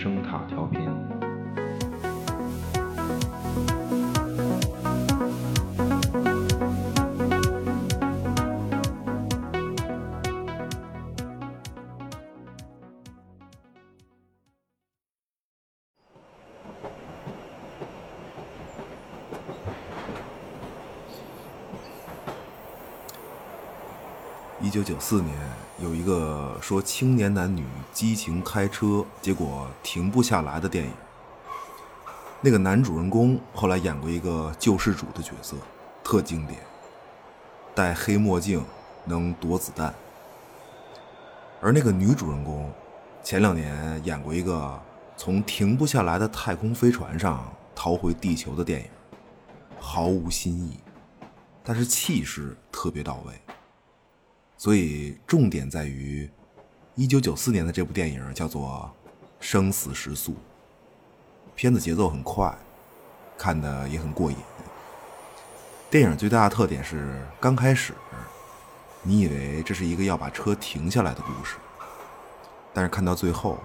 声塔调频。一九九四年，有一个说青年男女激情开车，结果停不下来的电影。那个男主人公后来演过一个救世主的角色，特经典，戴黑墨镜，能躲子弹。而那个女主人公，前两年演过一个从停不下来的太空飞船上逃回地球的电影，毫无新意，但是气势特别到位。所以重点在于，一九九四年的这部电影叫做《生死时速》，片子节奏很快，看的也很过瘾。电影最大的特点是，刚开始你以为这是一个要把车停下来的故事，但是看到最后，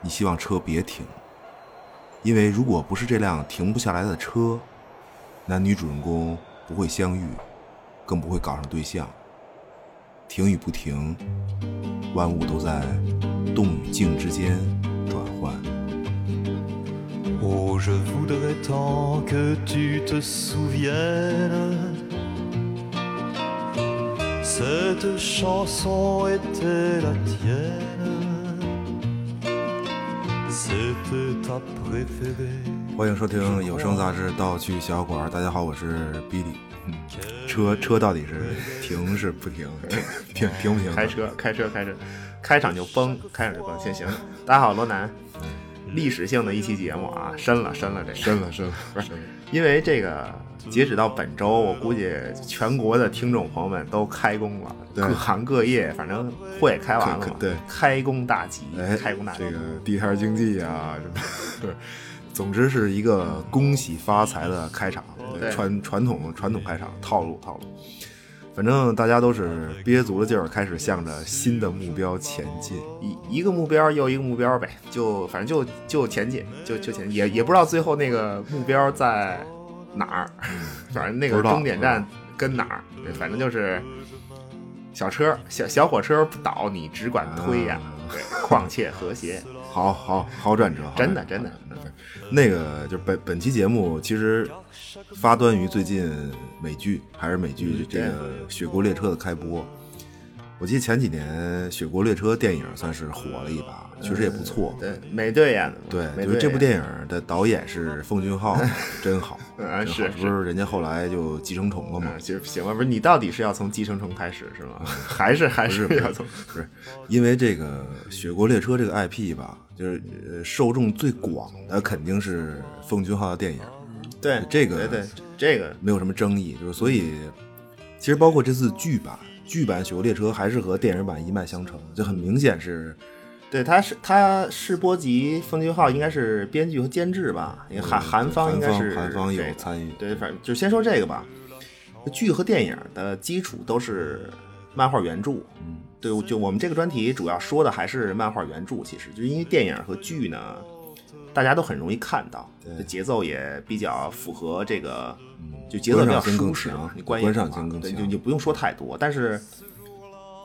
你希望车别停，因为如果不是这辆停不下来的车，男女主人公不会相遇，更不会搞上对象。停与不停，万物都在动与静之间转换。Oh, je voudrais tant que tu te souviennes. Cette chanson était la tienne. C'était ta préférée. 欢迎收听有声杂志《道具小馆》。大家好，我是比利。嗯，车车到底是停是不停？停停不停？开车，开车，开车，开场就崩，开场就崩。行行，大家好，罗南。历史性的一期节目啊，深了，深了，这个深了深了，不是，因为这个截止到本周，我估计全国的听众朋友们都开工了，各行各业，反正会也开完了对开工大吉，哎，开工大吉。这个地摊经济啊，什么，对，总之是一个恭喜发财的开场，对。传传统传统开场套路套路。反正大家都是憋足了劲儿，开始向着新的目标前进。一一个目标又一个目标呗，就反正就就前进，就就前进，也也不知道最后那个目标在哪儿，反正那个终点站跟哪儿，对反正就是小车小小火车不倒，你只管推呀、况且和谐，好好好转折，好转折真的真的，那个就是本本期节目其实发端于最近美剧，还是美剧这个《雪国列车》的开播。我记得前几年《雪国列车》电影算是火了一把，确实也不错。对美队演的，对，美队就是这部电影的导演是奉俊昊，真好，真好嗯是不是人家后来就寄生虫了吗嗯，？其实行吧，不是你到底是要从寄生虫开始是吗？还是还是要从不是，因为这个《雪国列车》这个 IP 吧，就是呃受众最广的肯定是奉俊昊的电影，对这个对对这个。没有什么争议，就是所以其实包括这次剧版，剧版《雪国列车》还是和电影版一脉相承，就很明显是对，他是他是波及，奉俊昊应该是编剧和监制吧，因为韩韩方应该是韩方有参与，对，反正就先说这个吧。剧和电影的基础都是漫画原著，嗯，对，就我们这个专题主要说的还是漫画原著，其实就因为电影和剧呢，大家都很容易看到，节奏也比较符合这个，嗯就节奏比较舒适强你观观赏嘛对，就就不用说太多。但是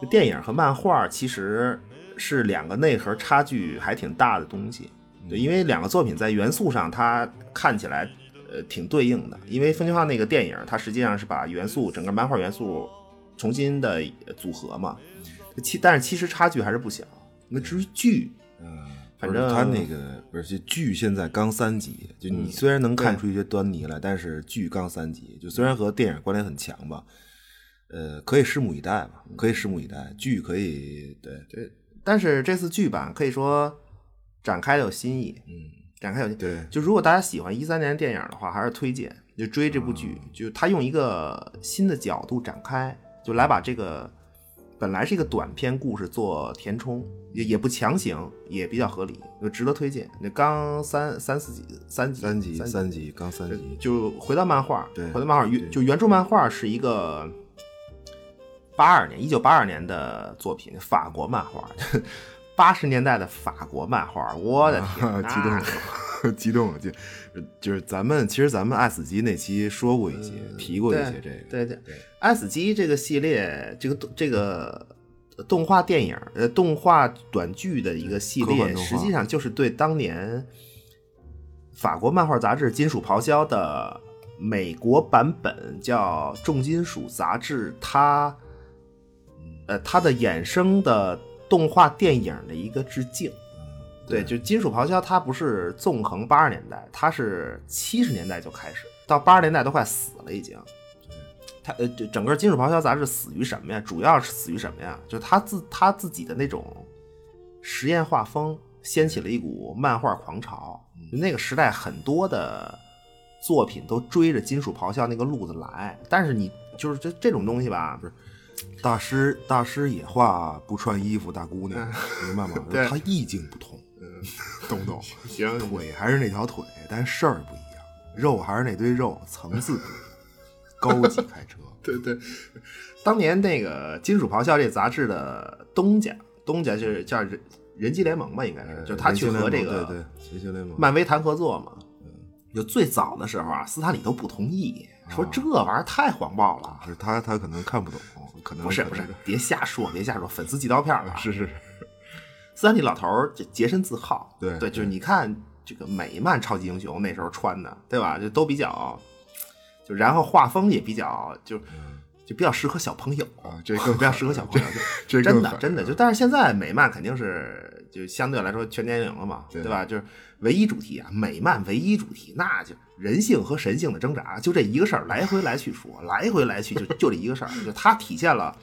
电影和漫画其实是两个内核差距还挺大的东西，对，因为两个作品在元素上它看起来呃挺对应的，因为奉俊昊那个电影它实际上是把元素整个漫画元素重新的组合嘛，其但是其实差距还是不小。那至于剧，嗯，反正他那个不是这剧现在刚三集，就你嗯虽然能看出一些端倪来，但是剧刚三集，就虽然和电影关联很强吧，呃，可以拭目以待吧，可以拭目以待。剧可以对对，但是这次剧版可以说展开了有新意，嗯，展开有新意。对就如果大家喜欢一三年的电影的话，还是推荐就追这部剧，就他用一个新的角度展开，就来把这个本来是一个短篇故事做填充，也也不强行，也比较合理，就值得推荐。那刚三三四集，三集三集三三集刚三集，就回到漫画，对回到漫画原就原著漫画是一个八二年一九八二年的作品，法国漫画，八十年代的法国漫画，我的天，啊激动了，激动了，就就是咱们其实咱们爱死机那期说过一些，提过一些这个，对对对，爱死机这个系列，这个这个动画电影呃动画短剧的一个系列，实际上就是对当年法国漫画杂志《金属咆哮》的美国版本叫《重金属杂志》，它呃它的衍生的动画电影的一个致敬。对，就金属咆哮，它不是纵横八十年代，它是七十年代就开始，到八十年代都快死了已经。它呃，这整个金属咆哮杂志死于什么呀？主要是死于什么呀？就是他自他自己的那种实验画风，掀起了一股漫画狂潮。就那个时代，很多的作品都追着金属咆哮那个路子来，但是你就是这这种东西吧，不是大师大师也画不穿衣服大姑娘，明白吗？他意境不同，懂不懂？行腿还是那条腿，但事儿不一样，肉还是那堆肉，层次不一样。高级开车，对对，当年那个《金属咆哮》这杂志的东家，东家就是叫人人机联盟吧，应该是，就是他去和这个对对人形联盟。漫威谈合作嘛。就最早的时候啊，斯坦李都不同意，说这玩意儿太黄暴了。是他他可能看不懂，可能不是不是，别瞎说，别瞎说，粉丝寄刀片了。是是斯坦李老头儿这洁身自好，对对，就是你看这个美漫超级英雄那时候穿的，对吧？就都比较，就然后画风也比较，就就比较适合小朋友啊这更 比较适合小朋友，真的真的就，但是现在美漫肯定是就相对来说全年龄了嘛，对对吧？就是唯一主题啊，美漫唯一主题那就人性和神性的挣扎，就这一个事儿，来回来去说，来回来去就就这一个事儿，就它体现了。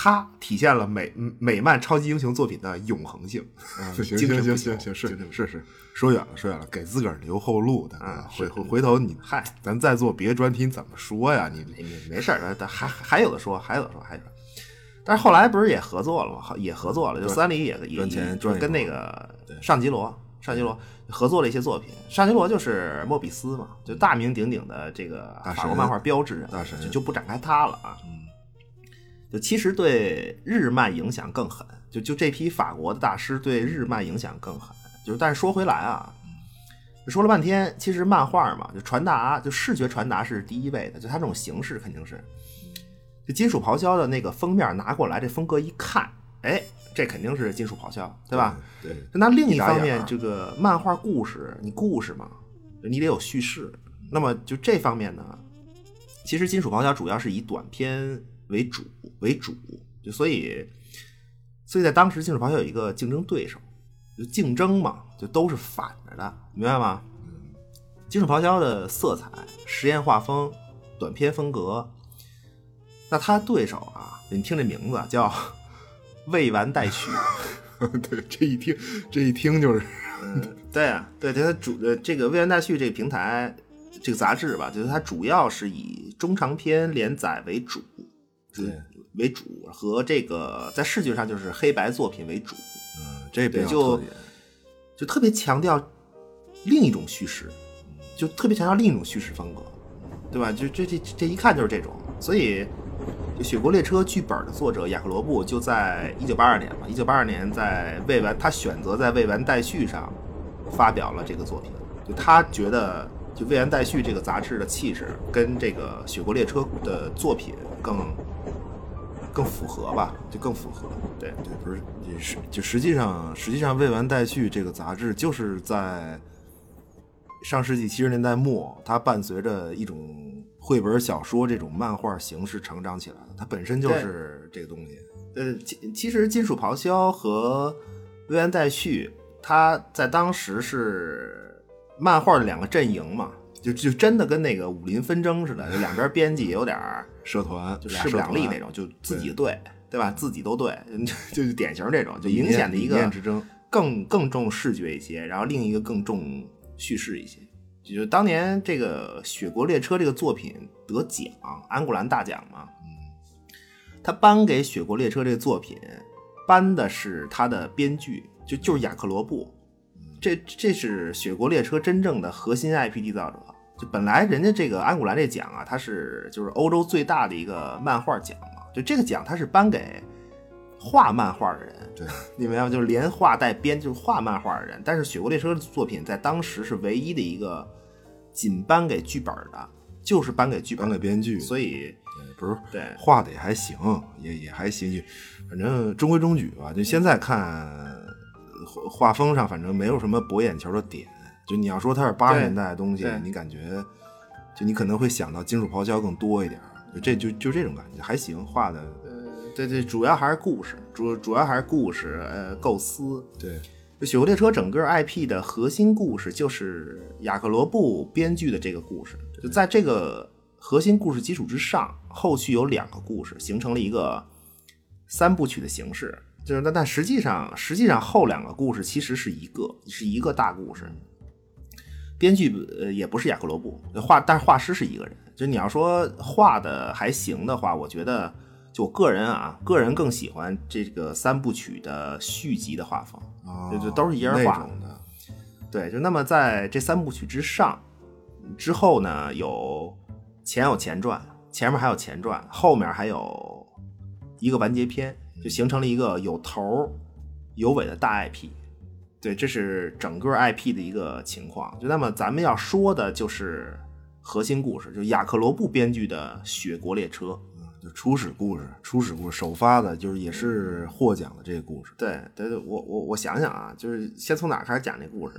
它体现了美美漫超级英雄作品的永恒性，行行行行行是是是，说远了说远了，给自个儿留后路的啊回回回头你嗨咱再做别的专题你怎么说呀？你没没没事儿，还还有的说，还有的说，还有的说。但是后来不是也合作了吗？好也合作了，就三里也也跟那个上吉罗、上吉罗合作了一些作品。上吉罗就是莫比斯嘛，就大名鼎鼎的这个法国漫画标志人就就不展开他了啊。就其实对日漫影响更狠，就就这批法国的大师对日漫影响更狠。就是但是说回来啊，说了半天，其实漫画嘛，就传达，就视觉传达是第一位的，就它这种形式肯定是。就金属咆哮的那个封面拿过来，这风格一看，哎，这肯定是金属咆哮，对吧？对，那另一方面，这个漫画故事，你故事嘛，你得有叙事。那么就这方面呢，其实金属咆哮主要是以短篇为主为主，就所以，所以在当时金属咆哮有一个竞争对手，就竞争嘛，就都是反着的，明白吗？金属咆哮的色彩、实验画风、短篇风格，那他对手啊，你听这名字叫 未完待续。对，这一听这一听就是对啊，对，对它主呃这个未完待续这个平台这个杂志吧，就是它主要是以中长篇连载为主，对，为主和这个在视觉上就是黑白作品为主，嗯，这比较就就特别强调另一种叙事，就特别强调另一种叙事风格，对吧？就这这这一看就是这种，所以就《雪国列车》剧本的作者雅克罗布就在一九八二年嘛，一九八二年在未完，他选择在未完待续上发表了这个作品，就他觉得就未完待续这个杂志的气质跟这个《雪国列车》的作品更更符合吧，就更符合，对。对，不是也是就实际上实际上未完待续这个杂志就是在上世纪七十年代末，它伴随着一种绘本小说这种漫画形式成长起来的，它本身就是这个东西。呃，其其实金属咆哮和未完待续，它在当时是漫画的两个阵营嘛，就就真的跟那个武林纷争似的，就两边编辑也有点儿社团就势不两立那种，就自己对对吧？自己都对，就就典型这种，就明显的一理个念之争。更更重视觉一些，然后另一个更重叙事一些。就是当年这个《雪国列车》这个作品得奖，安古兰大奖嘛，他颁给《雪国列车》这个作品，颁的是他的编剧，就就是雅克罗布，这这是《雪国列车》真正的核心 IP 缔造者。就本来人家这个安古兰这奖啊，它是就是欧洲最大的一个漫画奖嘛，就这个奖它是颁给画漫画的人，对，你明白吗？就是连画带编，就是画漫画的人。但是《雪国列车》的作品在当时是唯一的一个仅颁给剧本的，就是颁给剧本颁给编剧，所以不是对画的也还行，也也还行，就反正中规中矩吧。就现在看画画风上，反正没有什么博眼球的点。就你要说它是八十年代的东西，你感觉就你可能会想到金属咆哮更多一点，就这就就这种感觉还行，画的对对，主要还是故事，主主要还是故事，呃，构思。对就《雪国列车》整个 IP 的核心故事就是雅克罗布编剧的这个故事，就在这个核心故事基础之上，后续有两个故事，形成了一个三部曲的形式。就是但但实际上，实际上后两个故事其实是一个是一个大故事。编剧呃也不是雅克罗布，画但是画师是一个人。就你要说画的还行的话，我觉得就我个人啊，个人更喜欢这个三部曲的续集的画风。啊，就就都是一人画的，对，就那么在这三部曲之上，之后呢有前有前传，前面还有前传，后面还有一个完结篇，就形成了一个有头儿有尾的大 IP。对，这是整个 IP 的一个情况。就那么咱们要说的就是核心故事，就是雅克罗布编剧的《雪国列车》。就初始故事，初始故事首发的就是也是获奖的这个故事，对对对，我我我想想啊，就是先从哪开始讲这故事？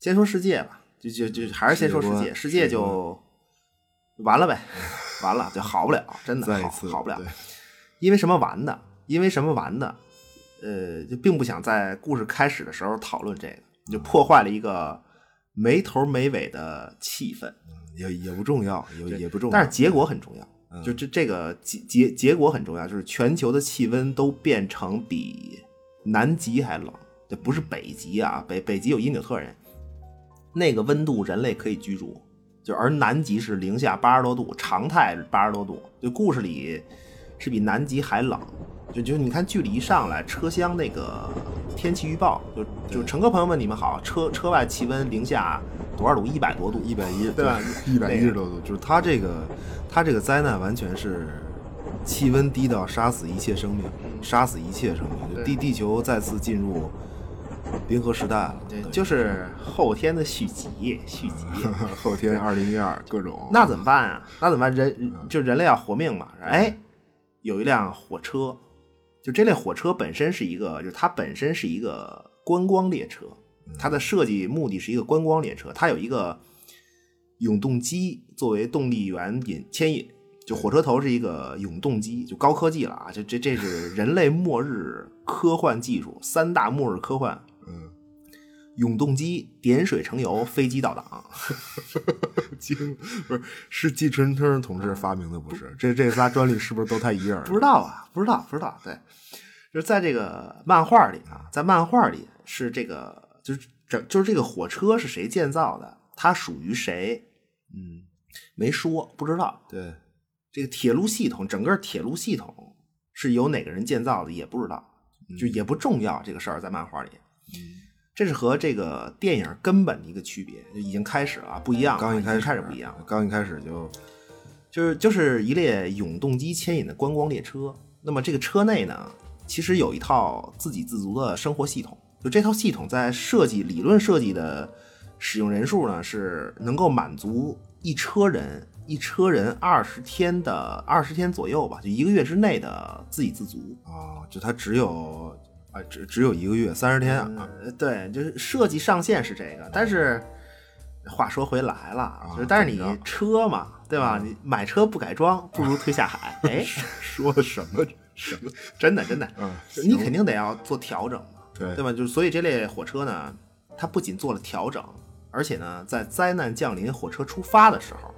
先说世界吧，就就就还是先说世界，世界就完了呗，完了就好不了，真的 好好不了对。因为什么玩的？因为什么玩的？呃，就并不想在故事开始的时候讨论这个，就破坏了一个没头没尾的气氛。也也不重要，也也不重要，但是结果很重要，嗯就这这个结结结果很重要，就是全球的气温都变成比南极还冷，这不是北极啊，北北极有因纽特人，那个温度人类可以居住，就而南极是零下八十多度，常态八十多度，就故事里是比南极还冷，就就你看距离一上来，车厢那个天气预报，就就乘客朋友们你们好，车车外气温零下多少度？一百多度，一百一，对吧一百一十多度，就是它这个，它这个灾难完全是气温低到杀死一切生命，杀死一切生命，就地地球再次进入冰河时代了。对，对就是后天的续集，续集。后天二零一二各种，那怎么办啊？那怎么办？人就人类要活命嘛。哎，有一辆火车，就这类火车本身是一个，就是它本身是一个观光列车，它的设计目的是一个观光列车，它有一个永动机作为动力源引牵引。就火车头是一个永动机，就高科技了啊！这这这是人类末日科幻技术三大末日科幻嗯，永动机、点水成油、飞机到档。惊不是是季春生同志发明的，不是？这这仨专利是不是都他一人？不知道啊，不知道，不知道。对，就是在这个漫画里啊，在漫画里是这个，就是整就是这个火车是谁建造的，它属于谁，嗯，没说，不知道。对，这个铁路系统，整个铁路系统是由哪个人建造的，也不知道，就也不重要。这个事儿在漫画里，这是和这个电影根本的一个区别，就已经开始了啊，不一样了，刚一开始开始不一样了。刚一开始就就是就是一列永动机牵引的观光列车。那么这个车内呢，其实有一套自给自足的生活系统。就这套系统在设计理论设计的使用人数呢，是能够满足一车人一车人二十天的二十天左右吧，就一个月之内的自给自足。啊，就它只有啊，只只有一个月，三十天啊，呃，对，就是设计上限是这个，但是话说回来了，就是但是你车嘛，对吧？你买车不改装，不如推下海。哎，说的什么什么？真的真的，嗯你肯定得要做调整嘛，对对吧？就是所以这类火车呢，它不仅做了调整，而且呢，在灾难降临、火车出发的时候，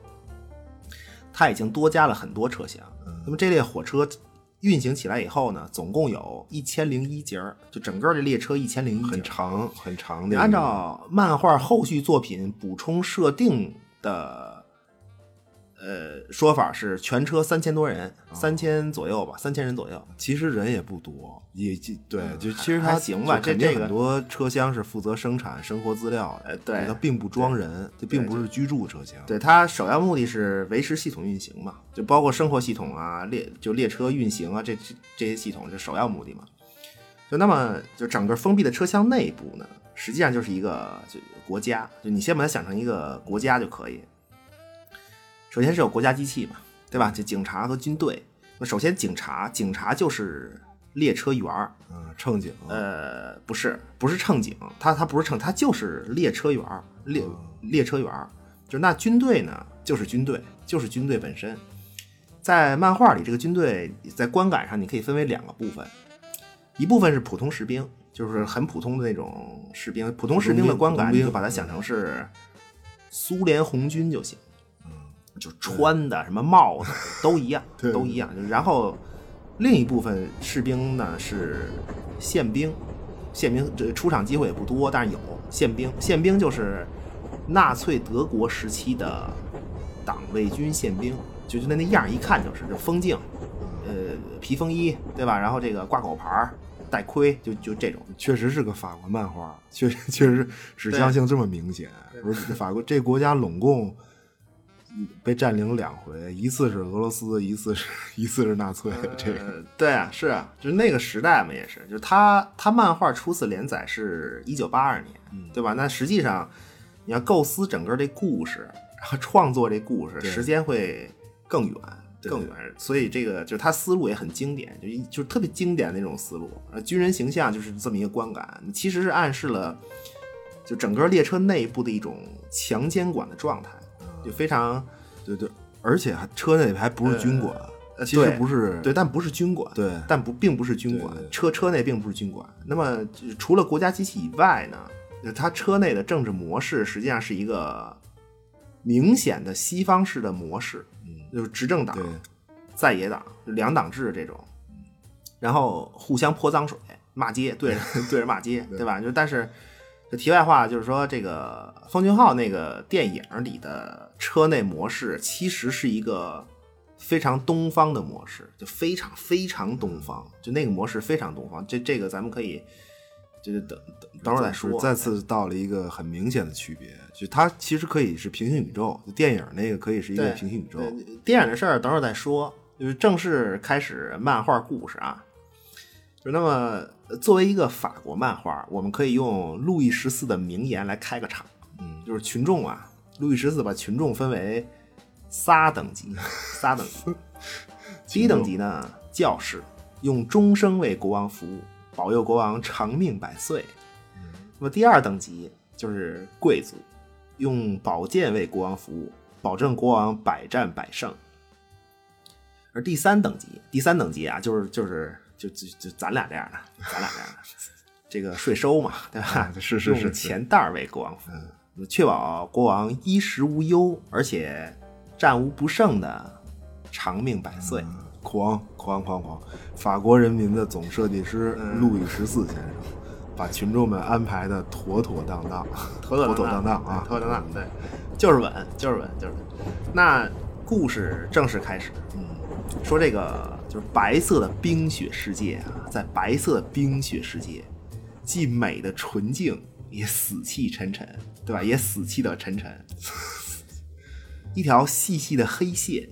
它已经多加了很多车厢。那么这列火车运行起来以后呢，总共有一千零一节儿，就整个这列车一千零一节很。长很长的按照漫画后续作品补充设定的呃，说法是全车三千多人，三千左右吧，三千人左右。其实人也不多，也就对，就其实还它行吧这这个很多车厢是负责生产生活资料的，它并不装人，这并不是居住车厢。对，它首要目的是维持系统运行嘛，就包括生活系统啊、列就列车运行啊，这这这些系统是首要目的嘛。就那么就整个封闭的车厢内部呢，实际上就是一个就国家，就你先把它想成一个国家就可以。首先是有国家机器嘛，对吧？就警察和军队。那首先警察，警察就是列车员儿，嗯，乘警，呃，不是，不是乘警，他他不是乘，他就是列车员儿，列列车员儿。就那军队呢，就是军队，就是军队本身。在漫画里，这个军队在观感上你可以分为两个部分，一部分是普通士兵，就是很普通的那种士兵。普通士兵的观感，你就把它想成是苏联红军就行。就穿的什么帽子都一样，对都一样。然后另一部分士兵呢是宪兵，宪兵这出场机会也不多，但是有宪兵。宪兵就是纳粹德国时期的党卫军宪兵，就就那那样一看就是就风镜，呃，皮风衣，对吧？然后这个挂狗牌儿，戴盔，就就这种。确实是个法国漫画，确实确实指向性这么明显。不是法国这国家拢共被占领两回，一次是俄罗斯，一次是 一次是纳粹。这个呃，对啊，是啊，就是那个时代嘛，也是，就是他他漫画初次连载是一九八二年，对吧？那实际上你要构思整个这故事，然后创作这故事，时间会更远。对更远，所以这个就是他思路也很经典，就一就是特别经典的那种思路。呃，军人形象就是这么一个观感，其实是暗示了就整个列车内部的一种强监管的状态，就非常对对，而且还车内还不是军管，呃其实对不是对，但不是军管，对但不并不是军管车车内并不是军管。那么除了国家机器以外呢，就是它车内的政治模式实际上是一个明显的西方式的模式，就是执政党、在野党、两党制这种，然后互相泼脏水、骂街，对着对着骂街，对吧？就但是。这题外话就是说，这个方俊昊那个电影里的车内模式，其实是一个非常东方的模式，就非常非常东方，就那个模式非常东方。这这个咱们可以，就是等等等会儿再说。再次到了一个很明显的区别，就它其实可以是平行宇宙，就电影那个可以是一个平行宇宙。电影的事儿等会儿再说，就是正式开始漫画故事啊。就那么，呃作为一个法国漫画，我们可以用路易十四的名言来开个场。嗯，就是群众啊，路易十四把群众分为仨等级，仨等级。第一等级呢，教士，用终生为国王服务，保佑国王长命百岁。那么第二等级就是贵族，用宝剑为国王服务，保证国王百战百胜。而第三等级，第三等级啊，就是就是就就就咱俩这样的，咱俩这样的，这个税收嘛，对吧？啊是是是用钱袋儿为国王服务，确保国王衣食无忧，而且战无不胜的长命百岁。狂狂狂狂！法国人民的总设计师嗯路易十四先生，把群众们安排的妥妥当当，妥妥当当啊！妥妥当当，对，就是稳，就是稳，就是稳。那故事正式开始，嗯，说这个就是白色的冰雪世界啊，在白色的冰雪世界，既美的纯净，也死气沉沉，对吧？也死气的沉沉。一条细细的黑线，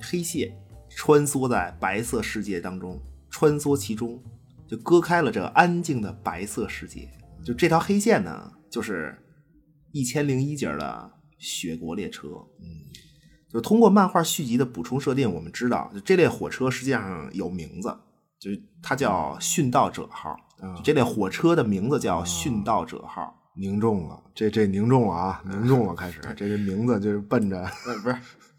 黑线穿梭在白色世界当中，穿梭其中，就割开了这安静的白色世界。就这条黑线呢，就是一千零一节的雪国列车。嗯，就通过漫画续集的补充设定，我们知道，就这列火车实际上有名字，就是它叫殉道者号。就这列火车的名字叫殉道者号。凝重了，这这凝重了啊，凝重了，开始，这这名字就是奔着呃，不是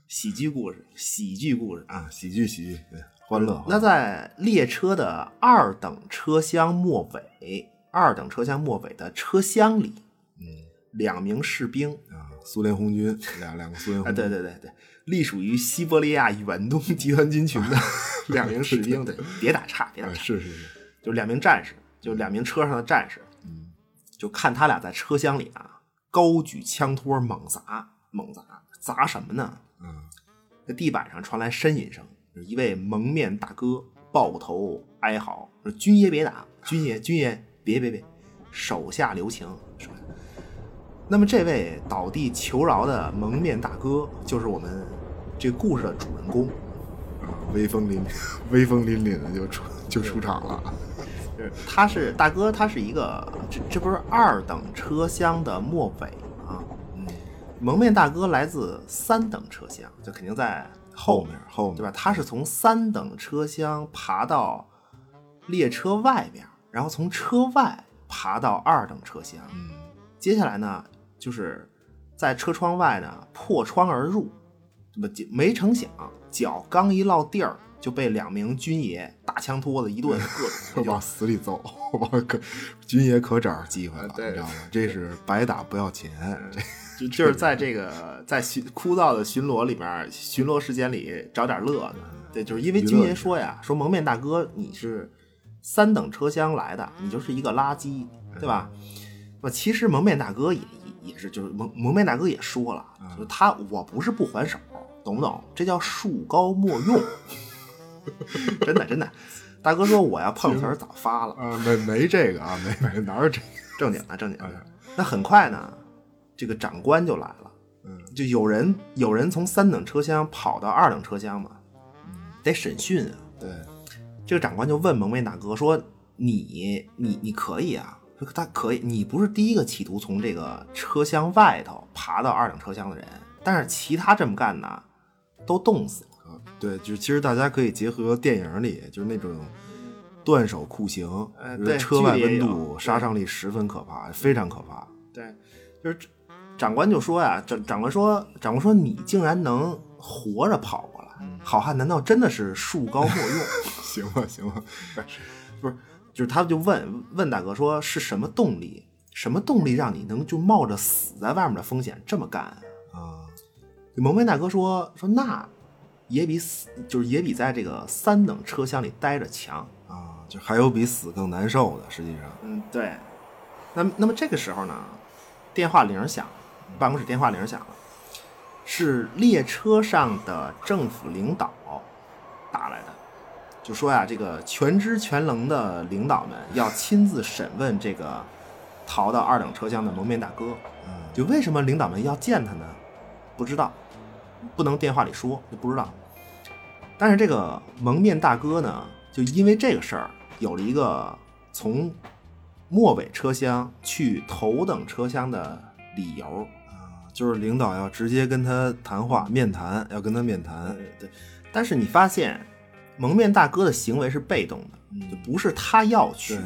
喜剧故事，喜剧故事啊。啊，喜剧喜剧，对，欢乐。那在列车的二等车厢末尾，二等车厢末尾的车厢里，嗯，两名士兵啊，苏联红军，两两个苏联啊，红军，对对对对，隶属于西伯利亚远东集团军群的 两名士兵，对，别打岔，别打啊，岔，是是是，就两名战士，就两名车上的战士，嗯，就看他俩在车厢里啊，高举枪托猛砸，猛砸，砸什么呢？嗯，这地板上传来呻吟声，一位蒙面大哥抱头哀嚎说：“军爷别打，军爷军爷别别别，手下留情。”说。那么这位倒地求饶的蒙面大哥，就是我们这个故事的主人公。啊，威风凛凛威风凛凛的就出就出场了。就是他是大哥，他是一个这这不是二等车厢的末尾吗？嗯，蒙面大哥来自三等车厢，就肯定在后面后面对吧？他是从三等车厢爬到列车外边，然后从车外爬到二等车厢。嗯，接下来呢，就是在车窗外呢破窗而入，怎么没成想脚刚一落地儿，就被两名军爷大枪托子一顿各种 往死里揍，往可军爷可找着机会了，你知道吗？这是白打不要钱，这就就是在这个在巡枯燥的巡逻里面，巡逻时间里找点乐子。对，就是因为军爷说呀，说蒙面大哥你是三等车厢来的，你就是一个垃圾，对吧？那其实蒙面大哥也也也是，就是蒙蒙面大哥也说了，就是他我不是不还手，懂不懂？这叫树高莫用，真的真的。大哥说我要碰瓷儿早发了，啊，没没这个啊，没没哪有这个，正经的正经的。那很快呢，这个长官就来了。嗯，就有人有人从三等车厢跑到二等车厢嘛，得审讯啊。对，这个长官就问蒙面大哥说：“你你你可以啊？”说他可以，你不是第一个企图从这个车厢外头爬到二等车厢的人，但是其他这么干呢，都冻死了。啊对，就是其实大家可以结合电影里，就是那种断手酷刑，呃对车外温度杀伤力十分可怕，非常可怕。对，就是这长官就说呀，长长官说，长官说你竟然能活着跑过来，好汉难道真的是树高莫用？行吧，行吧，不是，就是他就问问大哥说是什么动力，什么动力让你能就冒着死在外面的风险这么干？啊，蒙面大哥说说那也比死就是也比在这个三等车厢里待着强。啊，就还有比死更难受的，实际上，嗯，对。那么那么这个时候呢，电话铃响了，办公室电话铃响了，是列车上的政府领导就说呀，这个全知全能的领导们要亲自审问这个逃到二等车厢的蒙面大哥。嗯，就为什么领导们要见他呢？不知道，不能电话里说，就不知道。但是这个蒙面大哥呢，就因为这个事儿，有了一个从末尾车厢去头等车厢的理由。啊，就是领导要直接跟他谈话，面谈，要跟他面谈，对对，但是你发现蒙面大哥的行为是被动的，就不是他要去，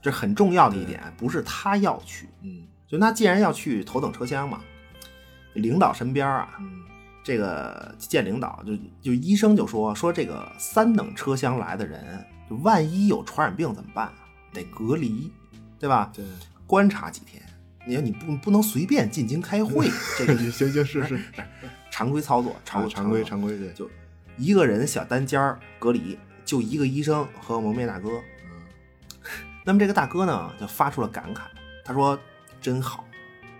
这很重要的一点，不是他要去。嗯。就那既然要去头等车厢嘛，领导身边啊，嗯。这个见领导就就医生就说说这个三等车厢来的人，就万一有传染病怎么办？得隔离，对吧？对，观察几天。你说你不不能随便进京开会，这个 行行是是，常规操作，常常常规常规对，就一个人小单间儿隔离，就一个医生和蒙面大哥。那么这个大哥呢，就发出了感慨，他说：“真好，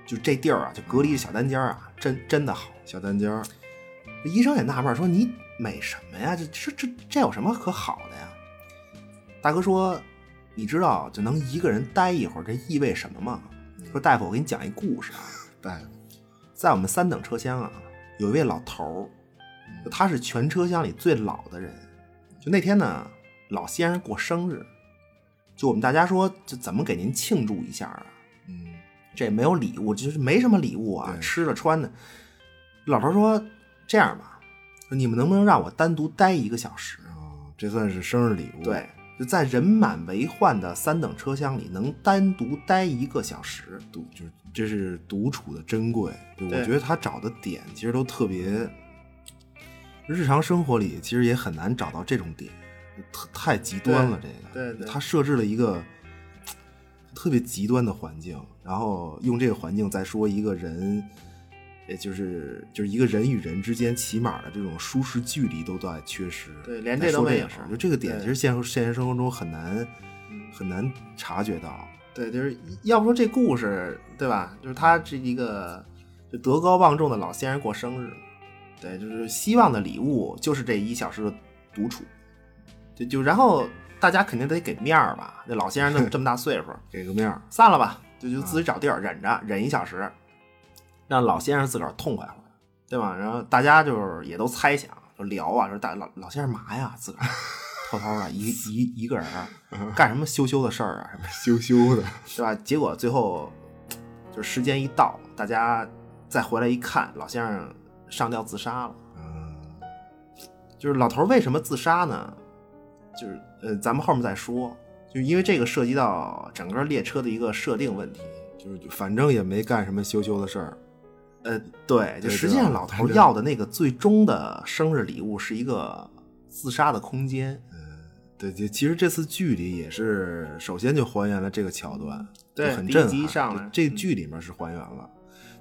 就这地儿啊，就隔离的小单间儿啊，真真的好。”小单间儿，医生也纳闷说：“你美什么呀？这这这这有什么可好的呀？”大哥说：“你知道就能一个人待一会儿，这意味什么吗？”说大夫，我给你讲一故事啊。大夫，在我们三等车厢啊，有一位老头儿，就他是全车厢里最老的人。就那天呢，老先生过生日，就我们大家说，就怎么给您庆祝一下啊？嗯这也没有礼物，就是没什么礼物啊，吃的穿的。老头说：“这样吧，你们能不能让我单独待一个小时？啊，这算是生日礼物，对，就在人满为患的三等车厢里，能单独待一个小时。独就是这是独处的珍贵。对我觉得他找的点其实都特别，日常生活里其实也很难找到这种点，特太极端了。这个，对对他设置了一个特别极端的环境，然后用这个环境再说一个人。也就是就是一个人与人之间起码的这种舒适距离都在缺失，对连这都没有就这个点，其实现实现实生活中很难很难察觉到。对，就是要不说这故事，对吧？就是他是一个就德高望重的老先生过生日，对，就是希望的礼物就是这一小时的独处，就就然后大家肯定得给面儿吧，那老先生这么 这么大岁数，给个面儿，散了吧，就就自己找地儿忍着，忍一小时，让老先生自个儿痛快会儿，对吧？然后大家就是也都猜想，就聊啊，说大老老先生嘛呀，自个儿偷偷的一一一个人 干什么羞羞的事儿啊，什么羞羞的，是吧？结果最后就是时间一到，大家再回来一看，老先生上吊自杀了。嗯，就是老头儿为什么自杀呢？就是呃，咱们后面再说。就因为这个涉及到整个列车的一个设定问题。就是反正也没干什么羞羞的事儿，呃，对，就实际上老头儿要的那个最终的生日礼物是一个自杀的空间。对，就其实这次剧里也是首先就还原了这个桥段，对很震撼。这剧里面是还原了，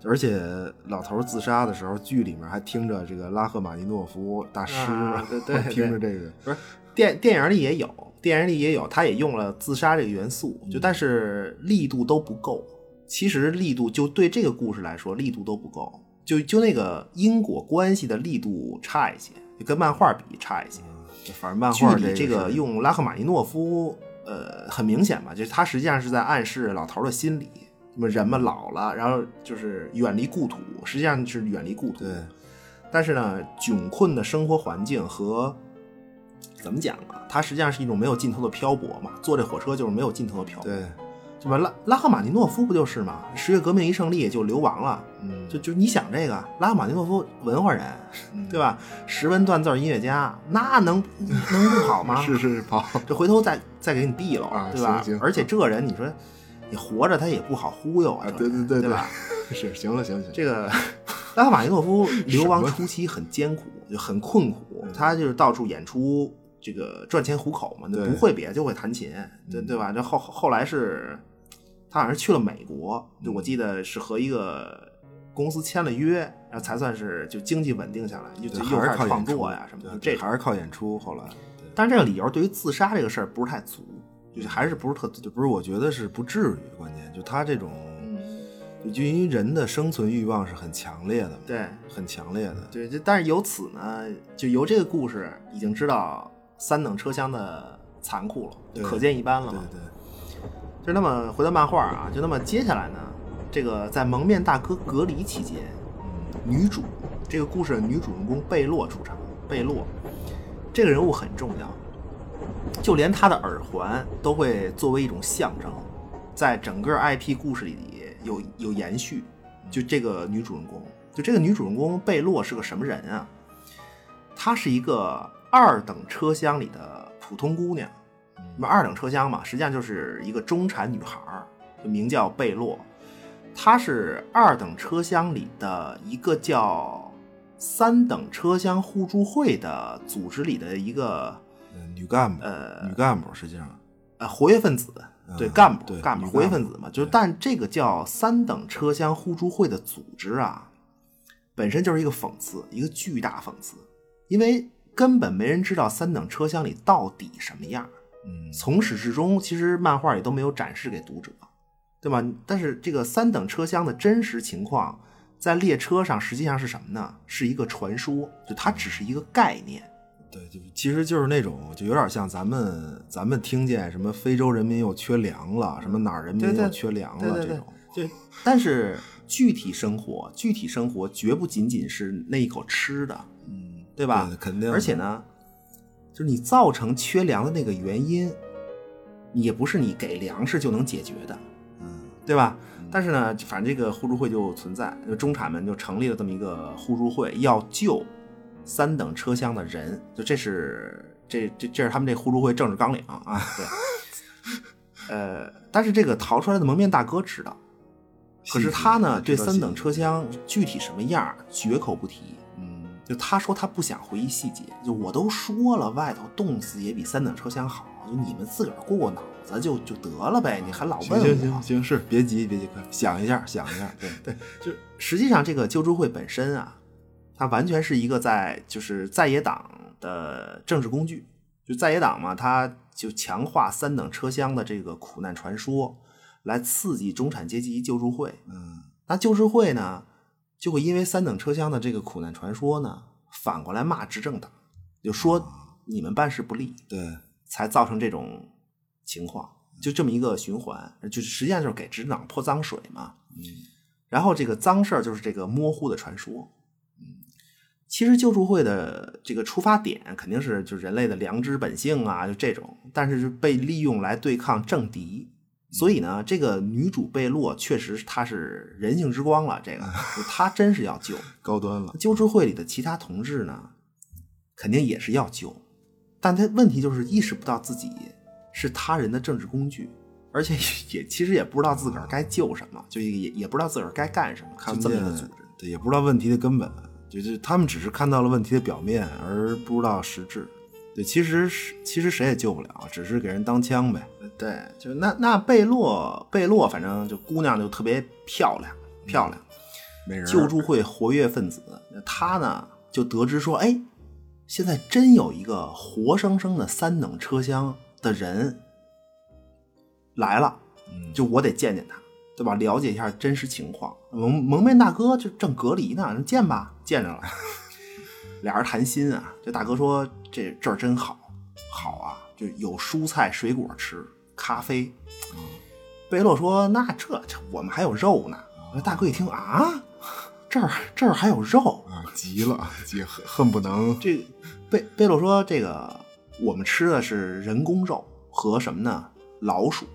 而且老头儿自杀的时候，剧里面还听着这个拉赫玛尼诺夫大师，啊 对对对听着这个，不是电电影里也有，电影里也有，他也用了自杀这个元素，嗯就但是力度都不够。其实力度就对这个故事来说，力度都不够，就就那个因果关系的力度差一些，就跟漫画比差一些。反正漫剧画里这个用拉赫玛尼诺夫，呃，很明显嘛，就是他实际上是在暗示老头儿的心理。那么人们老了，然后就是远离故土，实际上是远离故土。对，但是呢，窘困的生活环境和怎么讲啊？它实际上是一种没有尽头的漂泊嘛。坐这火车就是没有尽头的漂泊。对，什么拉拉赫玛尼诺夫不就是吗？十月革命一胜利就流亡了。嗯，就就你想这个拉赫玛尼诺夫文化人，嗯对吧？识文断字音乐家，那能能不好吗？是是跑，这回头再再给你毙了，啊对吧？而且这个人，你说你活着他也不好忽悠啊，对对对对吧？？是，行了行了行了，这个拉赫玛尼诺夫 流亡初期很艰苦，就很困苦，他就是到处演出，这个赚钱糊口嘛，对不会别的就会弹琴，对对吧？这后后来是，他好像是去了美国，就我记得是和一个公司签了约，然后才算是就经济稳定下来，就又开始创还是靠演出作呀什么的，这还是靠演出。后来，对但是这个理由对于自杀这个事儿不是太足，就是还是不是特就不是，我觉得是不至于。关键就他这种，嗯就就因为人的生存欲望是很强烈的嘛，对。很强烈的。对，就但是由此呢，就由这个故事已经知道三等车厢的残酷了，对可见一斑了嘛。对对，就那么回到漫画啊，就那么接下来呢，这个在蒙面大哥隔离期间，女主这个故事的女主人公贝洛出场。贝洛这个人物很重要，就连她的耳环都会作为一种象征，在整个 IP 故事里有有延续。就这个女主人公，就这个女主人公贝洛是个什么人啊？她是一个二等车厢里的普通姑娘。那二等车厢嘛，实际上就是一个中产女孩，就名叫贝洛。她是二等车厢里的一个叫三等车厢互助会的组织里的一个女干部，呃女干部实际上，呃活跃分子，对嗯干部对干部活跃分子嘛，就是但这个叫三等车厢互助会的组织啊，本身就是一个讽刺，一个巨大讽刺，因为根本没人知道三等车厢里到底什么样。嗯，从始至终，其实漫画也都没有展示给读者，对吧？但是这个三等车厢的真实情况，在列车上实际上是什么呢？是一个传说，就它只是一个概念。对，就其实就是那种，就有点像咱们咱们听见什么非洲人民又缺粮了，什么哪儿人民又缺粮了这种，，对但是具体生活，具体生活绝不仅仅是那一口吃的，嗯，对吧？对肯定而且呢，就是你造成缺粮的那个原因，也不是你给粮食就能解决的。嗯，对吧？但是呢，反正这个互助会就存在，就中产们就成立了这么一个互助会，要救三等车厢的人，就这是这这这是他们这互助会政治纲领啊。对，呃，但是这个逃出来的蒙面大哥知道，可是他呢对三等车厢具体什么样绝口不提。嗯，就他说他不想回忆细节，就我都说了，外头冻死也比三等车厢好，就你们自个儿过过脑子就就得了呗，你还老问行我？行行行，是别急别急，快想一下想一下，对对，就实际上这个救助会本身啊，它完全是一个在就是在野党的政治工具。就在野党嘛，它就强化三等车厢的这个苦难传说，来刺激中产阶级救助会。嗯那救助会呢，就会因为三等车厢的这个苦难传说呢，反过来骂执政党，就说你们办事不力，对，才造成这种情况，就这么一个循环，就实际上就是给执政党泼脏水嘛。嗯，然后这个脏事儿就是这个模糊的传说。嗯，其实救助会的这个出发点肯定是就人类的良知本性啊，就这种，但是就被利用来对抗政敌。所以呢，这个女主贝洛确实她是人性之光了，这个 她真是要救。高端了。救助会里的其他同志呢，肯定也是要救，但他问题就是意识不到自己是他人的政治工具，而且 也其实也不知道自个儿该救什么，就也也不知道自个儿该干什么，看这么一见个组织。对，也不知道问题的根本，就是他们只是看到了问题的表面，而不知道实质。对，其实是其实谁也救不了，只是给人当枪呗。对，就那那贝洛贝洛，反正就姑娘就特别漂亮漂亮，救助会活跃分子，那他呢就得知说，哎，现在真有一个活生生的三等车厢的人来了，嗯就我得见见他，对吧？了解一下真实情况。蒙蒙面大哥就正隔离呢，见吧，见着了，俩人谈心啊。这大哥说这这儿真好，好啊，就有蔬菜水果吃，咖啡。贝洛说：“那这这我们还有肉呢。”那大哥一听啊，这儿这儿还有肉，啊，急了，急恨恨不能这贝贝洛说：“这个我们吃的是人工肉和什么呢？老鼠，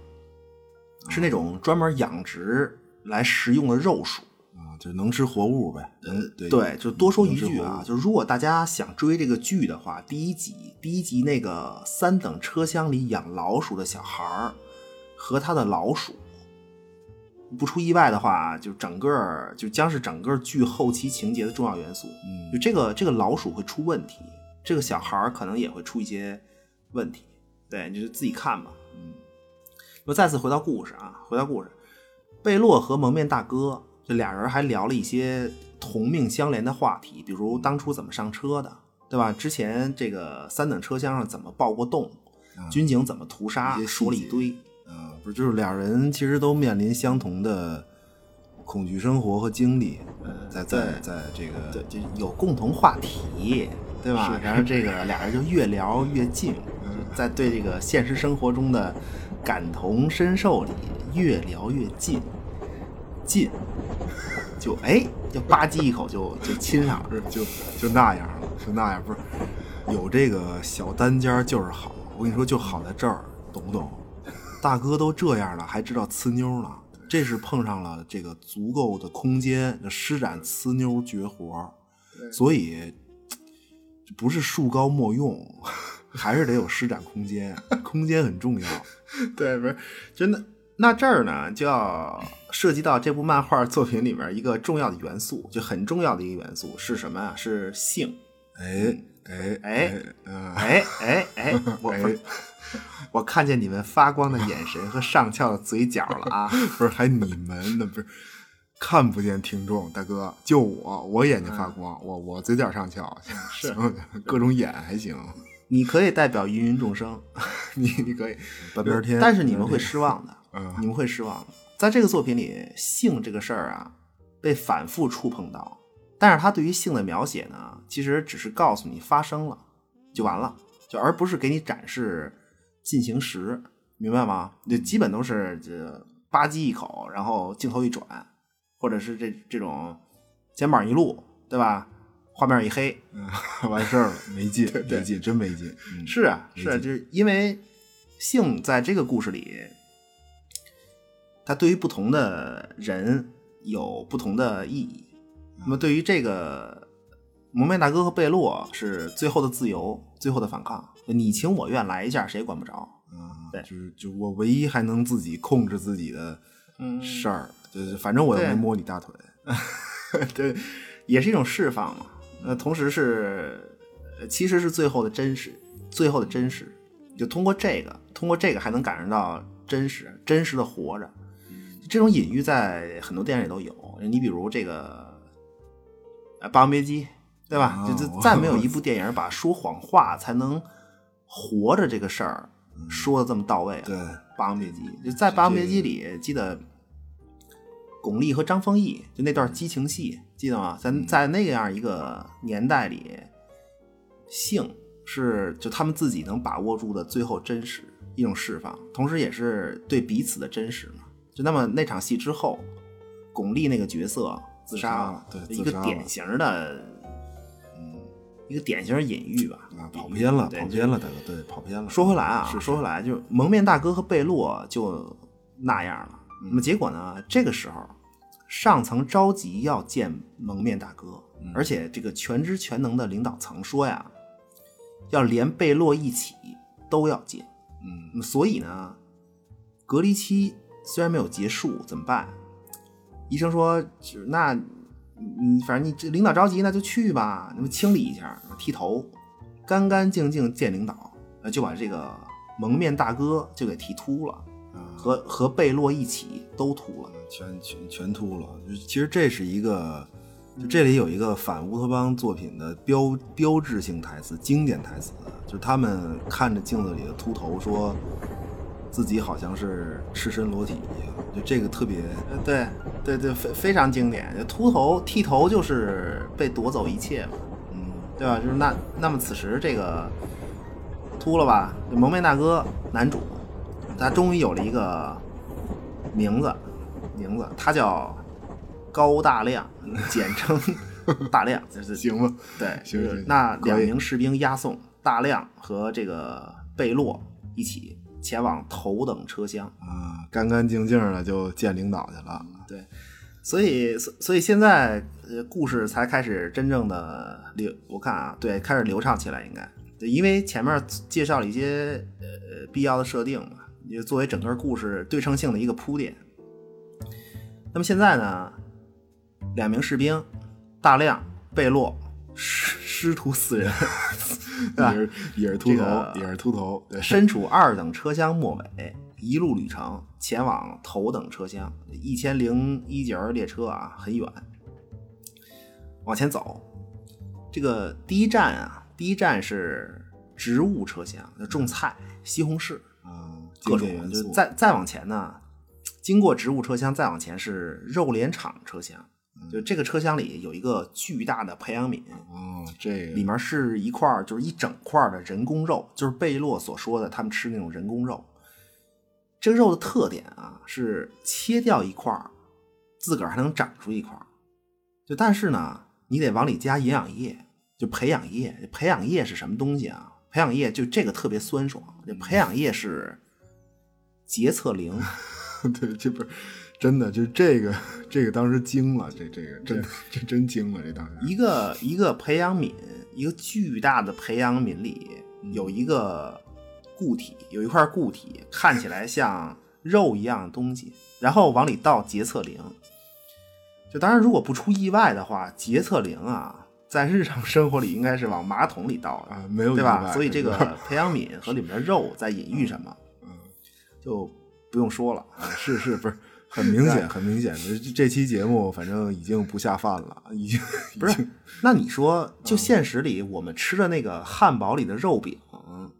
是那种专门养殖来食用的肉鼠。啊，就能吃活物呗。嗯对对，就多说一句啊就如果大家想追这个剧的话，第一集第一集那个三等车厢里养老鼠的小孩儿和他的老鼠，不出意外的话，就整个就将是整个剧后期情节的重要元素。嗯就这个这个老鼠会出问题，这个小孩儿可能也会出一些问题。对，你就自己看吧。嗯，那么再次回到故事啊，回到故事，贝洛和蒙面大哥这俩人还聊了一些同命相连的话题，比如当初怎么上车的，对吧？之前这个三等车厢上怎么爆过洞，军警怎么屠杀，说了一堆。啊，不是，就是俩人其实都面临相同的恐惧生活和经历，在在在这个对，就有共同话题，对吧？然后这个俩人就越聊越近，在对这个现实生活中的感同身受里越聊越近，近就哎，就吧唧一口就就亲上了。就就那样了，就那样，不是有这个小单间就是好。我跟你说，就好在这儿，懂不懂？大哥都这样了，还知道呲妞呢，这是碰上了这个足够的空间，施展呲妞绝活。所以不是树高莫用，还是得有施展空间，空间很重要。对，不是真的。那这儿呢，就要涉及到这部漫画作品里面一个重要的元素，就很重要的一个元素是什么啊？是性。哎哎哎嗯，哎哎哎，我我看见你们发光的眼神和上翘的嘴角了啊！不是还你们呢？不是看不见听众，大哥，就我，我眼睛发光，我我嘴角上翘，是行各种眼还行。你可以代表芸芸众生，你你可以半边天，但是你们会失望的，嗯你们会失望的。在这个作品里，性这个事儿啊，被反复触碰到，但是他对于性的描写呢，其实只是告诉你发生了就完了，就而不是给你展示进行时，明白吗？就基本都是这吧唧一口，然后镜头一转，或者是这这种肩膀一露，对吧？画面一黑，嗯完事儿了，没劲，没劲，真没劲。嗯是啊，是啊，就是因为性在这个故事里，它对于不同的人有不同的意义。那么对于这个蒙面大哥和贝洛是最后的自由，最后的反抗，你情我愿来一下，谁也管不着。啊，对就是就我唯一还能自己控制自己的嗯事儿，就是反正我又没摸你大腿，对，也是一种释放嘛。呃，同时是，呃其实是最后的真实，最后的真实，就通过这个，通过这个还能感受到真实，真实的活着。这种隐喻在很多电影里都有。你比如这个，呃，《霸王别姬》，对吧？哦就就再没有一 部电影把说谎话才能活着这个事儿说的这么到位了。对，《霸王别姬》就在《霸王别姬》里，记得巩俐和张丰毅就那段激情戏，记得吗？咱在那样一个年代里，性是就他们自己能把握住的最后真实一种释放，同时也是对彼此的真实嘛。就那么那场戏之后，巩俐那个角色自杀了，对一个典型的，嗯，一个典型的隐喻吧，啊，跑偏了，跑偏了，大哥，对，跑偏了。说回来啊，是说回来，就是蒙面大哥和贝洛就那样了。嗯那么结果呢？这个时候，上层着急要见蒙面大哥，嗯而且这个全知全能的领导层说呀，要连贝洛一起都要见。嗯所以呢，隔离期虽然没有结束，怎么办？医生说，那你反正你这领导着急，那就去吧，那么清理一下，剃头，干干净净见领导，呃，就把这个蒙面大哥就给剃秃了，啊，和和贝洛一起都秃了。全全全秃了。其实这是一个，就这里有一个反乌托邦作品的标标志性台词、经典台词，就是他们看着镜子里的秃头，说自己好像是赤身裸体一样。就这个特别，呃，对对对，非非常经典。就秃头剃头就是被夺走一切嘛，嗯对吧？就是那那么此时这个秃了吧？就蒙面大哥男主，他终于有了一个名字，名字他叫高大亮，简称大亮，就是行吧？对，行行那两名士兵押送大亮和这个贝洛一起前往头等车厢。啊，干干净净的就见领导去了。对，所以所所以现在呃故事才开始真正的流，我看啊，对，开始流畅起来应该，对，因为前面介绍了一些呃必要的设定嘛，也作为整个故事对称性的一个铺垫。那么现在呢，两名士兵大亮、贝洛师师徒四人，对吧也是也是秃头，这个也是秃头，对，身处二等车厢末尾，一路旅程前往头等车厢，一千零一节列车啊，很远。往前走，这个第一站啊，第一站是植物车厢，就种菜、西红柿，啊，各种元素，就是再再往前呢，经过植物车厢，再往前是肉联厂车厢。就这个车厢里有一个巨大的培养皿，哦，这个里面是一块儿就是一整块儿的人工肉，就是贝洛所说的他们吃那种人工肉。这个肉的特点啊是切掉一块儿，自个儿还能长出一块儿。就但是呢，你得往里加营养液，就培养液。培养液是什么东西啊？培养液就这个特别酸爽。这培养液是洁厕灵，对，这不是真的，就这个这个当时惊了，这这个真 这真惊了，这当时。一个一个培养皿，一个巨大的培养皿里有一个固体，有一块固体，看起来像肉一样的东西，然后往里倒洁厕灵。就当然，如果不出意外的话，洁厕灵啊，在日常生活里应该是往马桶里倒的，啊，没有对吧？所以这个培养皿和里面的肉在隐喻什么，嗯就不用说了。啊是是不是很明显，很明显，的这期节目反正已经不下饭了，已经 不是，那你说，就现实里我们吃的那个汉堡里的肉饼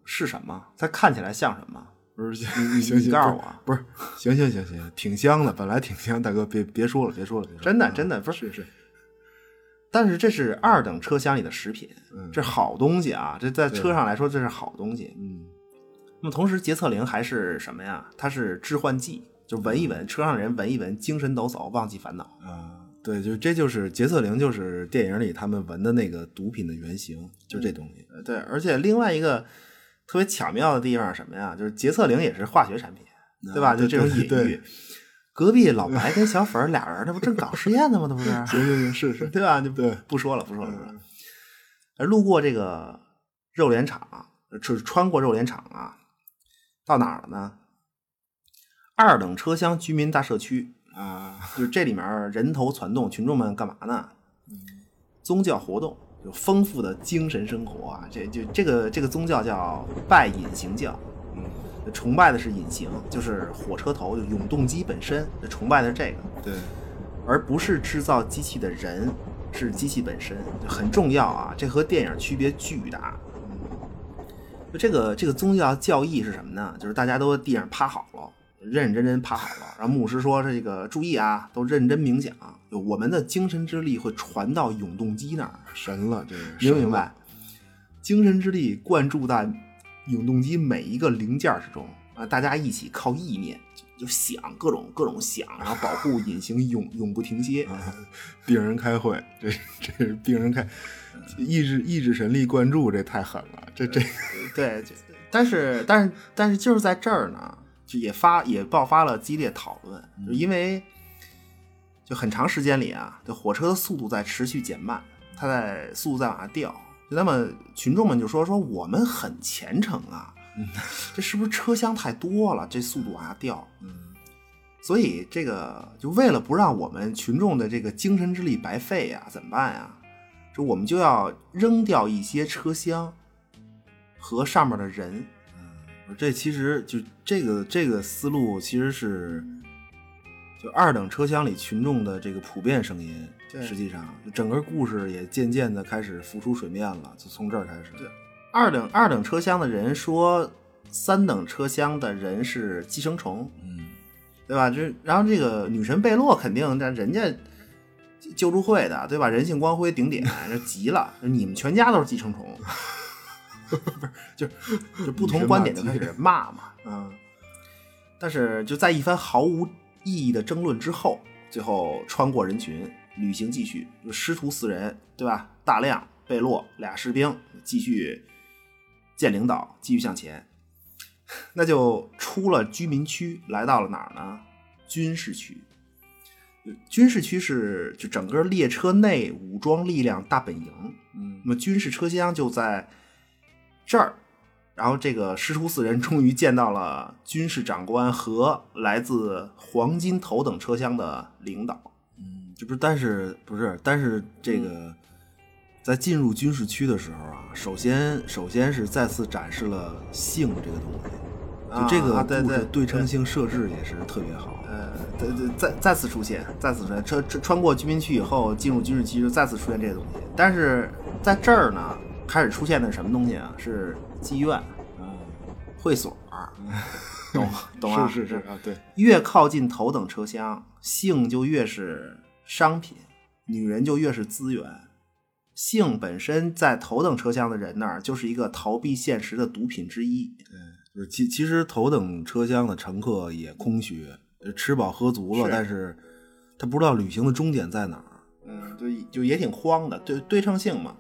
是什么？它看起来像什么？不是行行行，告诉我不是行行行行，挺香的，本来挺香，大哥别别说了，别说了，别说了真的啊真的不是是是，但是这是二等车厢里的食品，嗯这好东西啊！这在车上来说，这是好东西。嗯那么同时，洁厕灵还是什么呀？它是致幻剂，就闻一闻，车上人闻一闻，精神抖擞，忘记烦恼。啊，对，就这就是洁厕灵，就是电影里他们闻的那个毒品的原型，就这东西。呃对，而且另外一个特别巧妙的地方是什么呀？就是洁厕灵也是化学产品，对吧？就这种隐对喻。隔壁老白跟小粉俩人，那不正搞实验呢吗？那不是？行行行，是是，对吧？就对不说了，不说了，不说了。而路过这个肉联厂，就是穿过肉联厂啊，到哪儿了呢？二等车厢居民大社区，啊，就是这里面人头攒动，群众们干嘛呢？宗教活动，有丰富的精神生活啊。这就这个这个宗教叫拜隐形教，嗯，崇拜的是隐形，就是火车头，就永动机本身，崇拜的是这个。对，而不是制造机器的人，是机器本身，就很重要啊！这和电影区别巨大。就这个这个宗教教义是什么呢？就是大家都在地上趴好了，认认真真趴好了。然后牧师说：“这个注意啊，都认真冥想，就我们的精神之力会传到永动机那儿，神了，这是明不明白？精神之力灌注在永动机每一个零件之中啊，大家一起靠意念就就想各种各种想，然后保护 隐形永永不停歇。啊，病人开会，这这是病人开意志意志神力灌注，这太狠了，这这对，就但是但是但是就是在这儿呢，就也发也爆发了激烈讨论，就因为就很长时间里啊，这火车的速度在持续减慢，它在速度在往下掉。那么群众们就说说我们很虔诚啊，这是不是车厢太多了，这速度往下掉？嗯所以这个就为了不让我们群众的这个精神之力白费呀、怎么办呀？就我们就要扔掉一些车厢和上面的人。这其实就这个这个思路其实是就二等车厢里群众的这个普遍声音。实际上整个故事也渐渐的开始浮出水面了，就从这儿开始。对，二等二等车厢的人说，三等车厢的人是寄生虫，嗯，对吧？这然后这个女神贝洛肯定，但人家救助会的，对吧？人性光辉顶点，这急了，你们全家都是寄生虫，不是，就就不同观点就开始骂嘛。嗯但是就在一番毫无意义的争论之后，最后穿过人群，旅行继续，就师徒四人，对吧？大亮、贝洛俩士兵继续见领导，继续向前。那就出了居民区，来到了哪儿呢？军事区。军事区是就整个列车内武装力量大本营。嗯那么军事车厢就在这儿，然后这个师徒四人终于见到了军事长官和来自黄金头等车厢的领导。嗯，这不是，但是不是，但是这嗯个在进入军事区的时候啊，首先首先是再次展示了性这个东西。就这个啊对对故事对称性设置也是特别好。再再次出现，再次出现，穿穿穿过居民区以后，进入军事区就再次出现这个东西。但是在这儿呢，开始出现的是什么东西啊？是妓院、嗯，会所，懂 懂啊？是是是啊，对，越靠近头等车厢，性就越是商品，女人就越是资源。性本身在头等车厢的人那儿就是一个逃避现实的毒品之一。就是其其实头等车厢的乘客也空虚，呃吃饱喝足了，是但是他不知道旅行的终点在哪儿。嗯，对，就也挺慌的，对对称性嘛，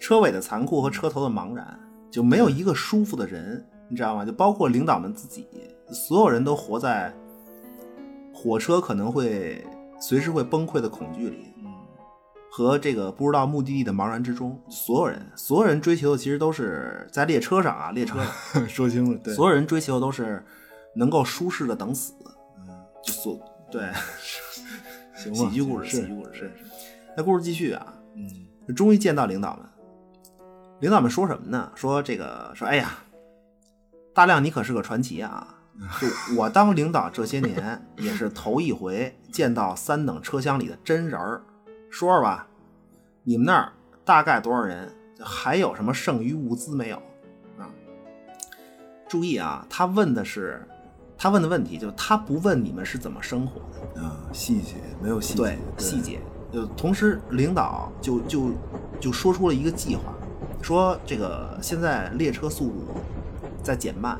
车尾的残酷和车头的茫然，就没有一个舒服的人，你知道吗？就包括领导们自己，所有人都活在火车可能会随时会崩溃的恐惧里，嗯和这个不知道目的地的茫然之中。所有人，所有人追求的其实都是在列车上啊，列车上，说清楚，对，所有人追求的都是能够舒适的等死，所 对。行吧，喜剧故事，喜剧故事是，那故事继续啊，嗯终于见到领导们。领导们说什么呢？说这个说，哎呀，大亮你可是个传奇啊！就我当领导这些年，也是头一回见到三等车厢里的真人儿。说说吧，你们那儿大概多少人？还有什么剩余物资没有？啊，注意啊，他问的是，他问的问题就是他不问你们是怎么生活的，啊，细节没有细节，对细节。就同时，领导就就就说出了一个计划，说这个现在列车速度在减慢，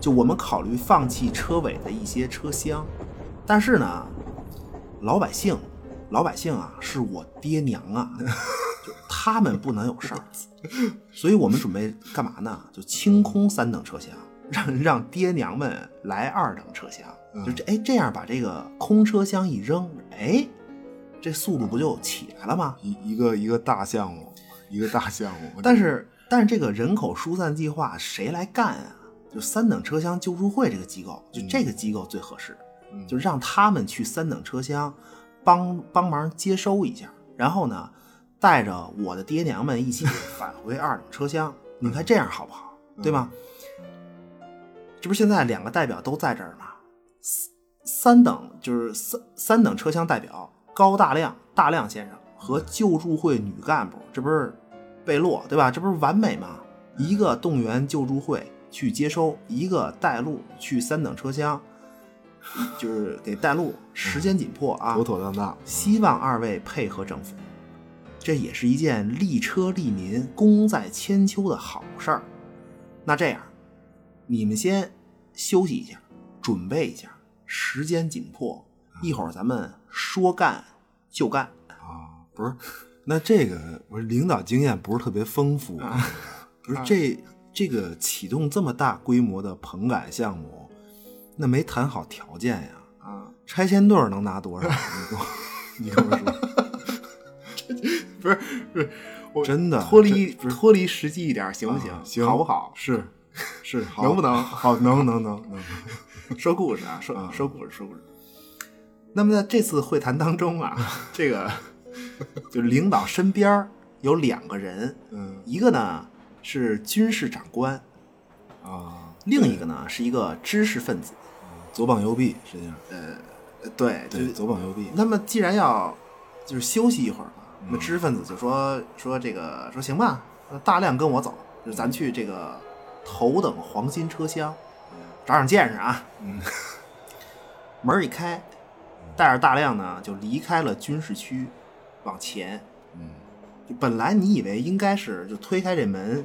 就我们考虑放弃车尾的一些车厢，但是呢，老百姓，老百姓啊，是我爹娘啊，就他们不能有事儿，所以我们准备干嘛呢？就清空三等车厢，让 让爹娘们来二等车厢，就这哎这样把这个空车厢一扔，哎，这速度不就起来了吗？一一个一个大项目，一个大项目。但是但是这个人口疏散计划谁来干啊？就三等车厢救助会这个机构，就这个机构最合适，嗯就让他们去三等车厢帮帮忙接收一下，然后呢，带着我的爹娘们一起返回二等车厢。你看这样好不好？对吗？这不是现在两个代表都在这儿吗？三三等就是三三等车厢代表高大亮大亮先生和救助会女干部，这不是贝洛对吧？这不是完美吗？一个动员救助会去接收，一个带路去三等车厢，就是给带路，时间紧迫啊，妥妥当当。希望二位配合政府，这也是一件利车利民、功在千秋的好事儿。那这样，你们先休息一下，准备一下，时间紧迫，一会儿咱们说干就干。啊，不是，那这个我领导经验不是特别丰富，不是这这个启动这么大规模的棚改项目，那没谈好条件呀。啊，拆迁队儿能拿多少？你跟我，你跟我说，不是不是，我真的脱离脱离实际一点行不行？啊行好不好？是是，好能不能 好，能能能能。说故事啊，说啊说故事，说故事。那么在这次会谈当中啊，这个就领导身边有两个人，嗯一个呢是军事长官，啊，另一个呢是一个知识分子。左膀右臂，实际上，呃，对，就对，左膀右臂。那么既然要就是休息一会儿嘛，那知识分子就说说这个说行吧，那大量跟我走，就咱去这个头等黄金车厢长长见识啊。门一开，带着大亮呢就离开了军事区，往前。嗯，就本来你以为应该是就推开这门，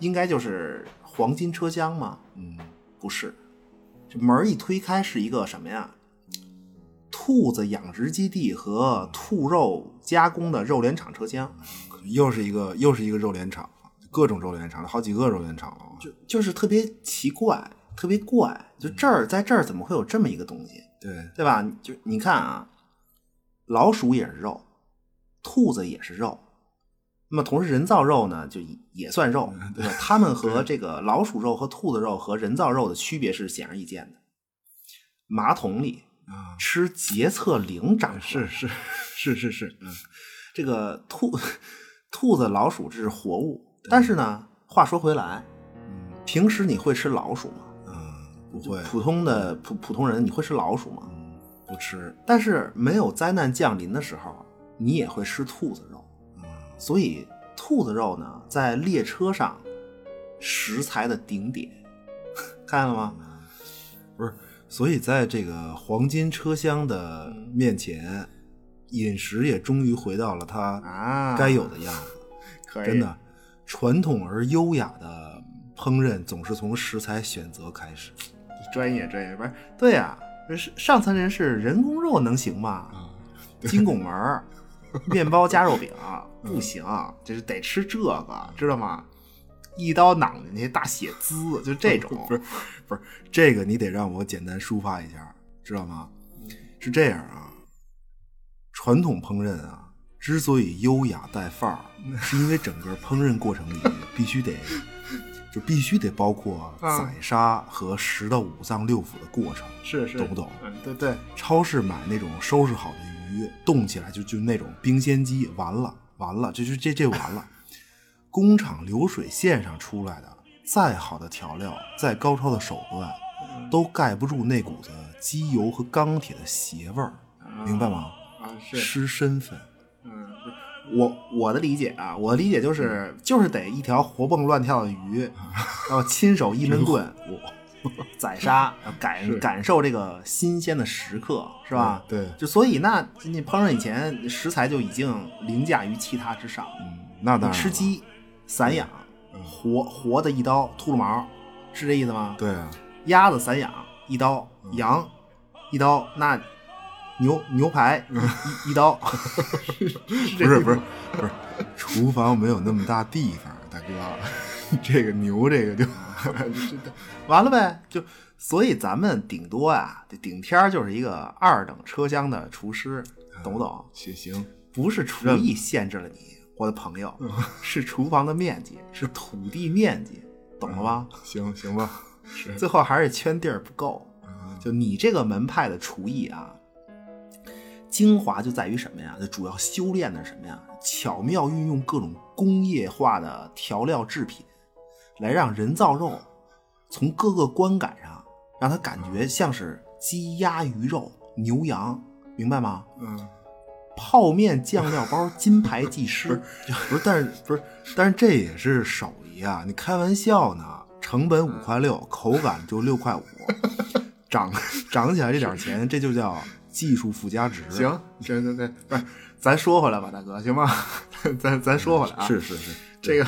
应该就是黄金车厢吗，嗯，不是，这门一推开是一个什么呀？兔子养殖基地和兔肉加工的肉联厂车厢，又是一个又是一个肉联厂，各种肉联厂，好几个肉联厂了。就就是特别奇怪，特别怪。就这儿在这儿怎么会有这么一个东西，对，对吧？就你看啊，老鼠也是肉，兔子也是肉，那么同时人造肉呢，就也算肉，对吧？它们 和这个老鼠肉和兔子肉和人造肉的区别是显而易见的。马桶里啊，吃洁厕灵长是是是是是，嗯这个兔 兔子、老鼠这是活物，但是呢，话说回来，嗯平时你会吃老鼠吗？嗯，不会，普通的普普通人你会吃老鼠吗？嗯，不吃，但是没有灾难降临的时候，你也会吃兔子肉。嗯所以兔子肉呢，在列车上食材的顶点，看见了吗？不是，所以在这个黄金车厢的面前，饮食也终于回到了它啊该有的样子。可以真的，传统而优雅的烹饪总是从食材选择开始。专业专业不是？对呀、这是上层人士人工肉能行吗？啊，金拱门儿面包加肉饼 不行，就是得吃这个，知道吗？一刀攮进去，大血滋，就这种。不是，不是这个，你得让我简单抒发一下，知道吗？是这样啊，传统烹饪啊，之所以优雅带范儿，是因为整个烹饪过程里 必须得，就必须得包括啊宰杀和食到五脏六腑的过程。是是懂不懂？嗯，对对，超市买那种收拾好的鱼，冻起来就就那种冰鲜鸡，完了完了，这就这这完了。工厂流水线上出来的再好的调料，再高超的手段，都盖不住那股子机油和钢铁的邪味儿，明白吗？啊失身份。嗯，我我的理解啊，我的理解就是就是得一条活蹦乱跳的鱼，然后亲手一闷棍，宰杀，感感受这个新鲜的时刻，是吧？对对就所以那你烹饪以前食材就已经凌驾于其他之上。嗯，那当然吃鸡散养，活活的一刀秃噜毛，是这意思吗？对啊，鸭子散养一刀，嗯羊一刀，那牛牛排一一一刀，是 不是不是不是，厨房没有那么大地方，大哥，这个牛这个就完了呗，就所以咱们顶多啊，这顶天儿就是一个二等车厢的厨师，懂不懂？行行，不是厨艺限制了你，我的朋友，是厨房的面积，是土地面积，懂了吧？行行吧，是最后还是圈地儿不够。啊就你这个门派的厨艺啊，精华就在于什么呀？就主要修炼的是什么呀？巧妙运用各种工业化的调料制品，来让人造肉从各个观感上让它感觉像是鸡鸭鱼肉、牛羊，明白吗？嗯。泡面酱料包金牌技师，不是，但是不是，但是这也是手艺啊！你开玩笑呢？成本五块六，口感就六块五，涨涨起来这点钱，这就叫技术附加值。行，这这这不是，咱说回来吧，大哥，行吗？咱咱说回来啊，是是是，这个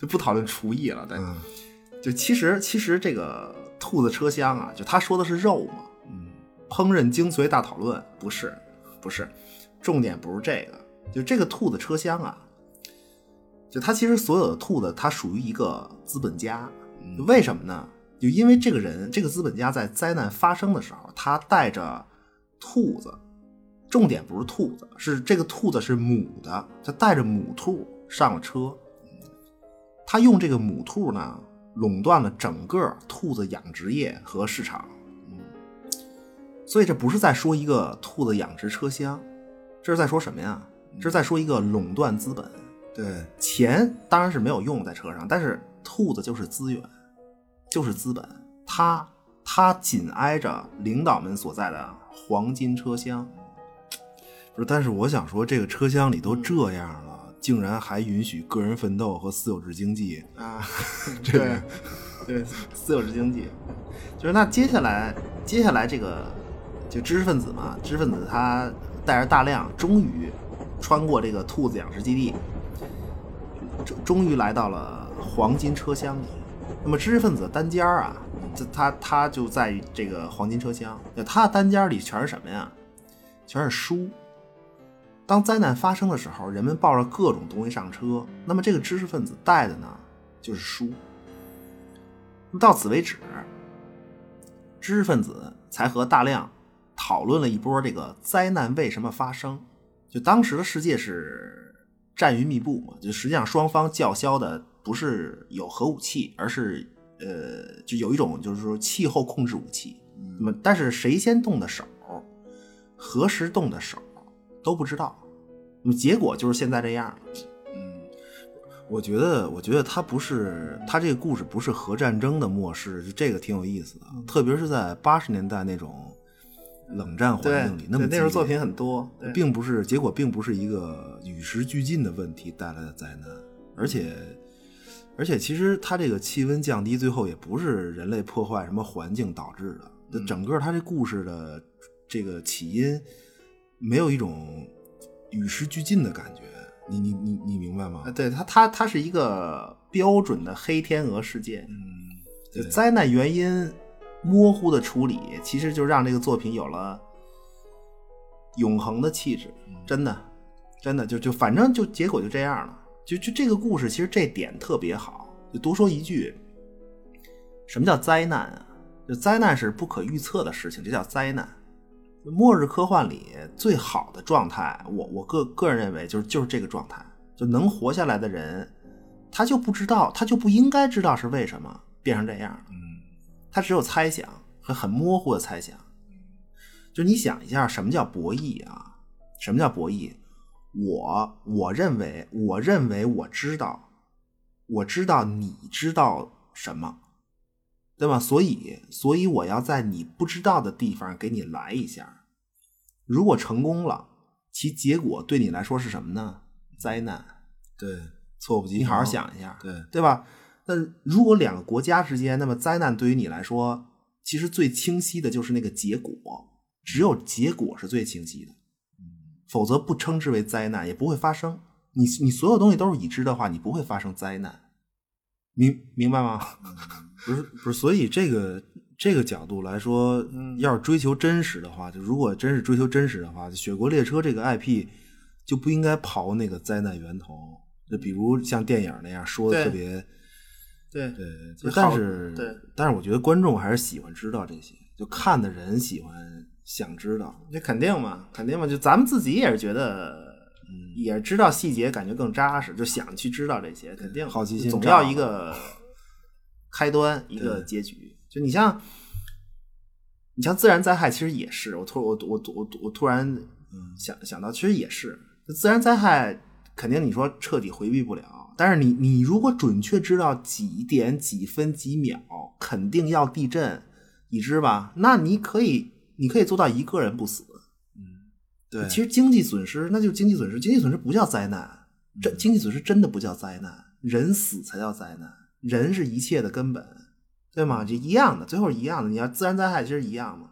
就不讨论厨艺了，但，嗯就其实其实这个兔子车厢啊，就他说的是肉嘛，嗯烹饪精髓大讨论不是不是，重点不是这个，就这个兔子车厢啊，就它其实所有的兔子，它属于一个资本家，为什么呢？就因为这个人，这个资本家在灾难发生的时候，他带着兔子，重点不是兔子，是这个兔子是母的，它带着母兔上了车，他用这个母兔呢，垄断了整个兔子养殖业和市场。所以这不是在说一个兔子养殖车厢，这是在说什么呀？这是在说一个垄断资本。对，钱当然是没有用在车上，但是兔子就是资源，就是资本。它它紧挨着领导们所在的黄金车厢。不是，但是我想说，这个车厢里都这样了，竟然还允许个人奋斗和私有制经济，啊，对对，私有制经济，就是那接下来接下来这个就知识分子嘛，知识分子他带着大量，终于穿过这个兔子养殖基地，终终于来到了黄金车厢里。那么知识分子的单间儿啊，他他就在这个黄金车厢，他的单间里全是什么呀？全是书。当灾难发生的时候，人们抱着各种东西上车，那么这个知识分子带的呢，就是书。到此为止，知识分子才和大量讨论了一波这个灾难为什么发生。就当时的世界是战云密布嘛，就实际上双方叫嚣的不是有核武器，而是呃，就有一种就是说气候控制武器。那么，但是谁先动的手，何时动的手都不知道。那么结果就是现在这样嗯。我觉得，我觉得他不是他这个故事不是核战争的末世，就这个挺有意思的，特别是在八十年代那种冷战环境里，那么那时候作品很多，并不是结果，并不是一个与时俱进的问题带来的灾难，而且而且其实它这个气温降低，最后也不是人类破坏什么环境导致的，就整个它这故事的这个起因没有一种与时俱进的感觉，你你你你明白吗啊，？对它它它是一个标准的黑天鹅事件，嗯，就灾难原因模糊的处理，其实就让这个作品有了永恒的气质，真的，真的就就反正就结果就这样了，就就这个故事其实这点特别好，就多说一句，什么叫灾难啊？就灾难是不可预测的事情，这叫灾难。末日科幻里最好的状态，我我个个人认为就是就是这个状态，就能活下来的人，他就不知道，他就不应该知道是为什么变成这样。嗯他只有猜想和很模糊的猜想。就你想一下，什么叫博弈啊？什么叫博弈？我我认为，我认为我知道，我知道你知道什么，对吧？所以，所以我要在你不知道的地方给你来一下。如果成功了，其结果对你来说是什么呢？灾难。对，措不及防。你好好想一下，对，对吧？那如果两个国家之间，那么灾难对于你来说，其实最清晰的就是那个结果，只有结果是最清晰的，否则不称之为灾难，也不会发生。你你所有东西都是已知的话，你不会发生灾难，明明白吗？不是不是，所以这个这个角度来说，要是追求真实的话，就如果真是追求真实的话，《雪国列车》这个 IP 就不应该刨那个灾难源头，就比如像电影那样说的特别对对，就好但是对，但是我觉得观众还是喜欢知道这些，就看的人喜欢想知道。那肯定嘛，肯定嘛，就咱们自己也是觉得，嗯也是知道细节，感觉更扎实，就想去知道这些，肯定好奇心总要一个开端，一个结局。就你像，你像自然灾害，其实也是，我突我我我我突然想想到，其实也是，自然灾害肯定你说彻底回避不了，但是你你如果准确知道几点几分几秒肯定要地震，已知吧？那你可以你可以做到一个人不死。对，其实经济损失那就是经济损失，经济损失不叫灾难，嗯这经济损失真的不叫灾难，人死才叫灾难，人是一切的根本。对吗？就一样的，最后一样的。你要自然灾害其实一样嘛。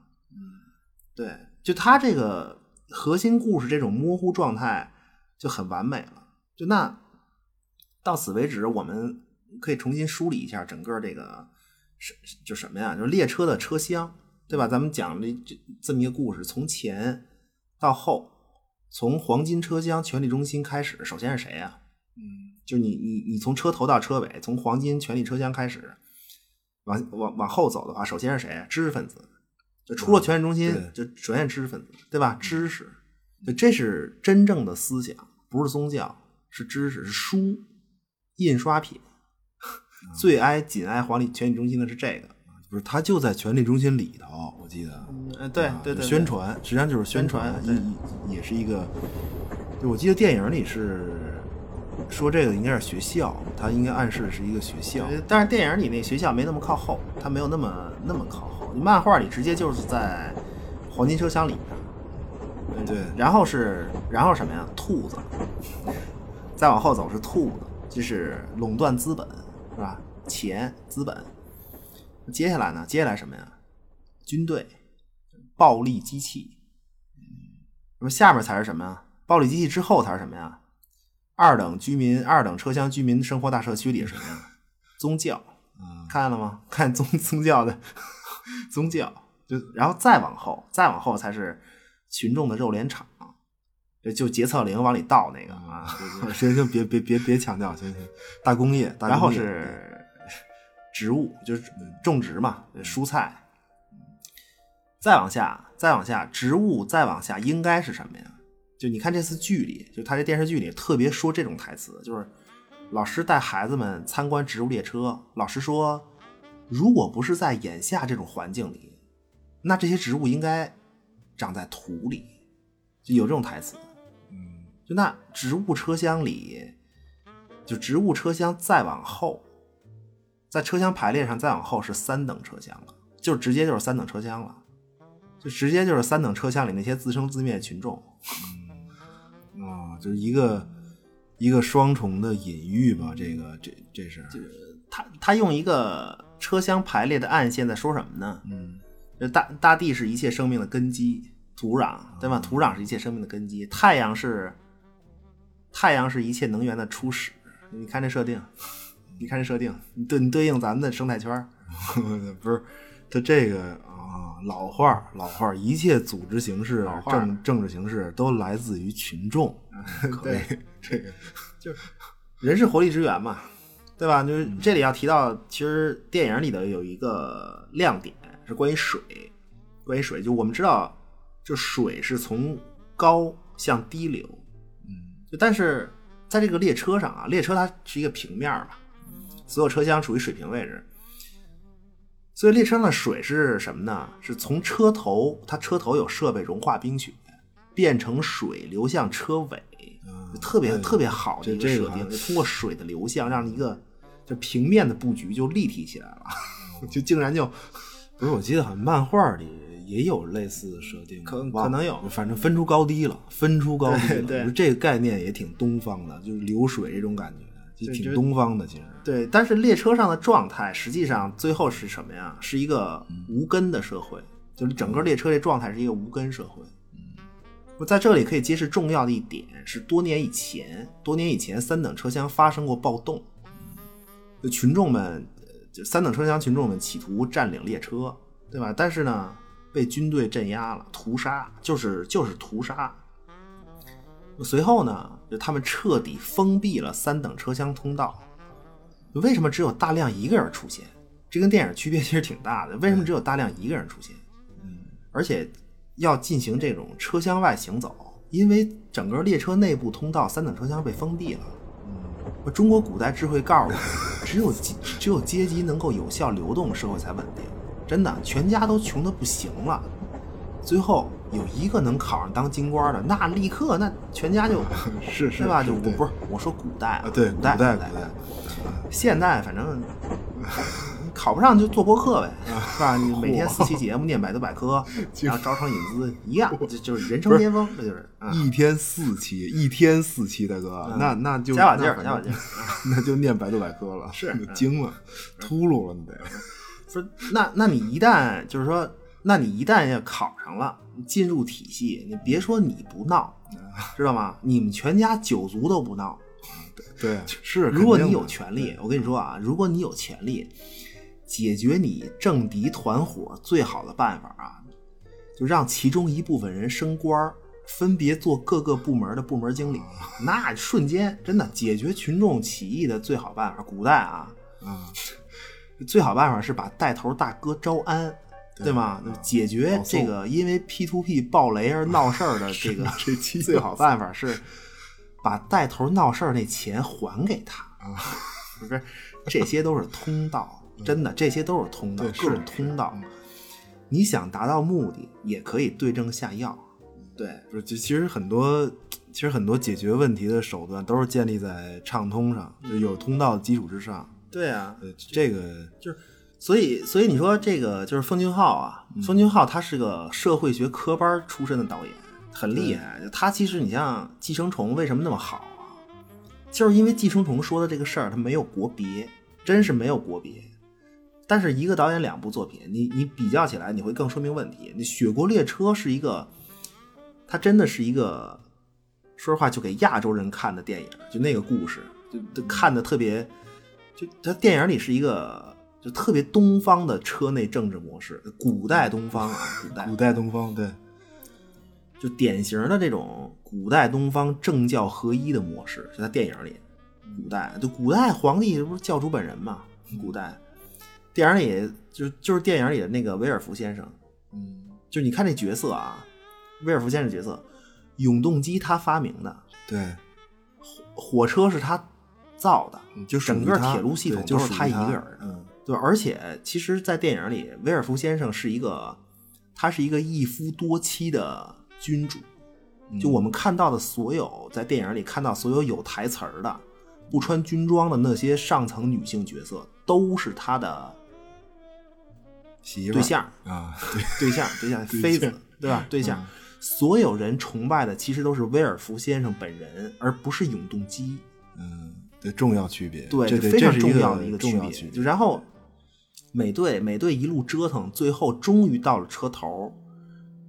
对，就他这个核心故事这种模糊状态就很完美了。就那到此为止，我们可以重新梳理一下整个这个是就什么呀？就是列车的车厢，对吧？咱们讲这这这么一个故事，从前到后，从黄金车厢权力中心开始，首先是谁呀？嗯就你你你从车头到车尾，从黄金权力车厢开始，往往往后走的话，首先是谁？知识分子。就出了权力中心，就首先是知识分子，对吧？知识，就这是真正的思想，不是宗教，是知识，是书，印刷品。最挨紧挨皇力权力中心的是这个，不是，他就在权力中心里头，我记得。嗯，对啊对对，宣传实际上就是宣传，也也是一个。就我记得电影里是说这个应该是学校，他应该暗示是一个学校。呃但是电影里那学校没那么靠后，他没有那么那么靠后。漫画里直接就是在黄金车厢里面，对然后是然后什么呀？兔子，再往后走是兔子，就是垄断资本，是吧？钱资本。接下来呢？接下来什么呀？军队，暴力机器。那么下面才是什么呀？暴力机器之后才是什么呀？二等居民、二等车厢居民生活大社区里是什么呀？宗教，嗯看见了吗？看宗宗教的 宗教，就然后再往后，再往后才是群众的肉联厂，就就洁厕灵往里倒那个啊，行行，别别别别强调，行行，大工业，大然后工业是植物，就是种植嘛，蔬菜。再往下，再往下，植物再往下应该是什么呀？就你看这次剧里，就他这电视剧里特别说这种台词，就是老师带孩子们参观植物列车，老师说，如果不是在眼下这种环境里，那这些植物应该长在土里，就有这种台词。嗯就那植物车厢里，就植物车厢再往后，在车厢排列上再往后是三等车厢了，就直接就是三等车厢了，就直接就是三等车厢里那些自生自灭的群众。啊，就是一个一个双重的隐喻吧，这个这这是，他他用一个车厢排列的暗线在说什么呢？嗯就大大地是一切生命的根基，土壤对吧？土壤是一切生命的根基，太阳是太阳是一切能源的初始。你看这设定，你看这设定，你对你对应咱们的生态圈儿，不是，他这个啊，老话儿老话儿，一切组织形式政政治形式都来自于群众，对，这个就人是活力之源嘛，对吧？就是这里要提到，其实电影里的有一个亮点是关于水，关于水，就我们知道，就水是从高向低流，嗯。就但是在这个列车上啊，列车它是一个平面嘛，所有车厢处于水平位置，所以列车上的水是什么呢？是从车头，它车头有设备融化冰雪，变成水流向车尾，嗯特别对特别好的一个设定，通过水的流向，让一个就平面的布局就立体起来了，就竟然就不是，我记得好像漫画里也有类似的设定，可可能有反正分出高低了，分出高低了。对对这个概念也挺东方的，就是流水这种感觉，就挺东方的。其实，对，但是列车上的状态实际上最后是什么呀？是一个无根的社会，就是整个列车这状态是一个无根社会。我在这里可以揭示重要的一点是，多年以前，多年以前三等车厢发生过暴动，就群众们，就三等车厢群众们企图占领列车，对吧？但是呢，被军队镇压了，屠杀，就是就是屠杀。随后呢，就他们彻底封闭了三等车厢通道。为什么只有大亮一个人出现？这跟电影区别 其实挺大的。为什么只有大亮一个人出现？嗯而且要进行这种车厢外行走，因为整个列车内部通道三等车厢被封闭了。嗯中国古代智慧告诉我们，只有阶只有阶级能够有效流动，社会才稳定。真的，全家都穷的不行了，最后有一个能考上当京官的，那立刻那全家就 是是对吧？就我不是我说古代啊，对，古代古代古古代，现在反正 考不上就做播客呗，是吧？你每天四期节目念百度百科，然后招商引资一样，就就是人生巅峰，这就是啊。一天四期，一天四期，大哥，那那就加把劲儿加把劲儿那就念百度百科了，是就惊了，秃噜了，你得。说那那你一旦就是说，那你一旦要考上了，进入体系，你别说你不闹，知道吗？你们全家九族都不闹。对，是。如果你有权利，我跟你说啊，如果你有权利解决你政敌团伙最好的办法啊，就让其中一部分人升官儿，分别做各个部门的部门经理，那瞬间真的解决群众起义的最好办法。古代啊，啊，最好办法是把带头大哥招安，对吗？解决这个因为 P to P 爆雷而闹事儿的 这个这期最好办法是把带头闹事儿那钱还给他啊，不是？这些都是通道，真的，这些都是通道，对各种是通道。你想达到目的，也可以对症下药。对，不是，其其实很多，其实很多解决问题的手段都是建立在畅通上，就有通道的基础之上。对啊，对，这个就是所以，所以你说这个就是奉俊昊啊，奉俊昊他是个社会学科班出身的导演，很厉害。他其实你像《寄生虫》为什么那么好啊？就是因为《寄生虫》说的这个事儿，它没有国别，真是没有国别。但是一个导演两部作品，你你比较起来，你会更说明问题。那《雪国列车》是一个，它真的是一个，说实话，就给亚洲人看的电影，就那个故事，就就看的特别，就它电影里是一个就特别东方的车内政治模式，古代东方啊，古代古代东方，对，就典型的这种古代东方政教合一的模式，就在电影里，古代就古代皇帝不是教主本人嘛？古代电影里就就是电影里的那个威尔福先生，嗯，就是你看这角色啊，威尔福先生角色，永动机他发明的，对，火火车是他造的，就整个铁路系统就都是他一个人的。嗯，对，而且其实，在电影里，威尔福先生是一个，他是一个一夫多妻的君主。就我们看到的所有在电影里看到所有有台词儿的、不穿军装的那些上层女性角色，都是他的媳妇对象、啊，对，对象、对象、妃子，对吧？对象嗯，所有人崇拜的其实都是威尔福先生本人，而不是永动机。嗯，的，重要区别，对，这对这非常重要的一个个区别。然后美队美队一路折腾，最后终于到了车头，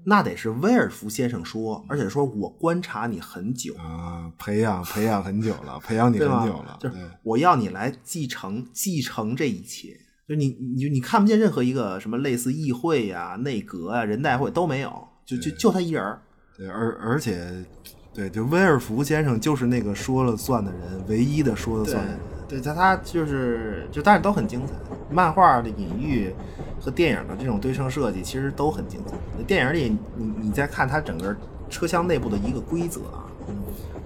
那得是威尔福先生说，而且说我观察你很久，啊，培养培养很久了，培养你很久了，？就是对我要你来继承继承这一切。就你你你看不见任何一个什么类似议会呀、内阁啊、人代会都没有，就就就他一人儿。对，而而且，对，就威尔福先生就是那个说了算的人，唯一的说了算的人。对，他他就是就，但是都很精彩。漫画的隐喻和电影的这种对称设计，其实都很精彩。电影里，你你再看它整个车厢内部的一个规则啊，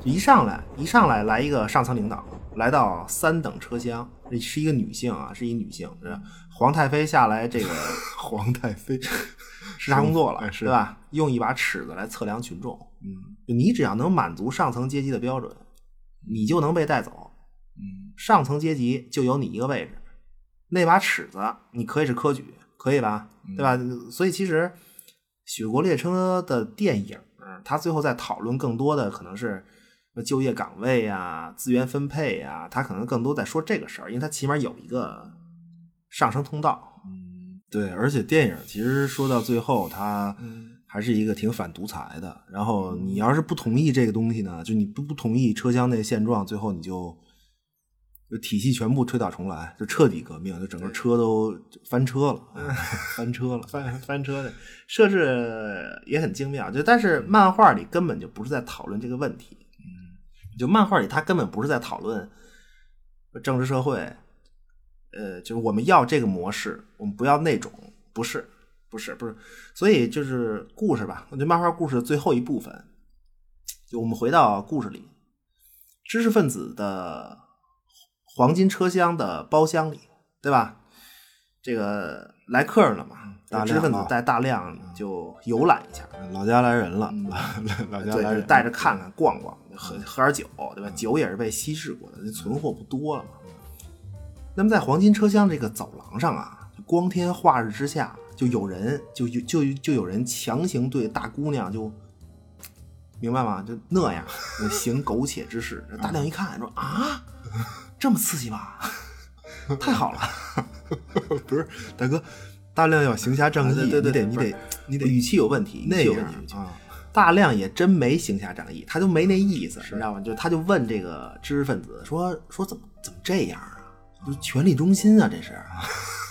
就一上来一上来来一个上层领导，来到三等车厢，这是一个女性啊，是一女性，是吧皇太妃下来这个 皇太妃，视察工作了，对吧？用一把尺子来测量群众，嗯你只要能满足上层阶级的标准，你就能被带走。嗯上层阶级就有你一个位置，那把尺子你可以是科举，可以吧？对吧？所以其实《雪国列车》的电影，它最后在讨论更多的可能是就业岗位呀、资源分配呀，它可能更多在说这个事儿，因为它起码有一个上升通道。嗯，对，而且电影其实说到最后，它嗯还是一个挺反独裁的。然后你要是不同意这个东西呢，就你不不同意车厢内现状，最后你就就体系全部推倒重来，就彻底革命，就整个车都翻车了，啊翻车了。翻翻车的设置也很精妙，就但是漫画里根本就不是在讨论这个问题，嗯，就漫画里他根本不是在讨论政治社会，呃，就是我们要这个模式，我们不要那种，不是，不是，不是，所以就是故事吧，我觉得漫画故事的最后一部分，就我们回到故事里，知识分子的黄金车厢的包厢里，对吧？这个来客人了嘛，大知识分子带大量就游览一下，老家来人了，老 老家，来人，带着看看逛逛，喝喝点酒，对吧？酒也是被稀释过的，那存货不多了嘛。那么在黄金车厢这个走廊上啊，光天化日之下，就有人就就就就有人强行对大姑娘就明白吗？就那样行苟且之事。大亮一看说啊，这么刺激吗？太好了，不是大哥，大量要行侠仗义，对对对你得你得你得语气有问题，语那气有问题。样啊，大亮也真没行侠仗义，他就没那意思，你知道吗？就他就问这个知识分子说说怎么怎么这样啊？就权力中心啊，这是。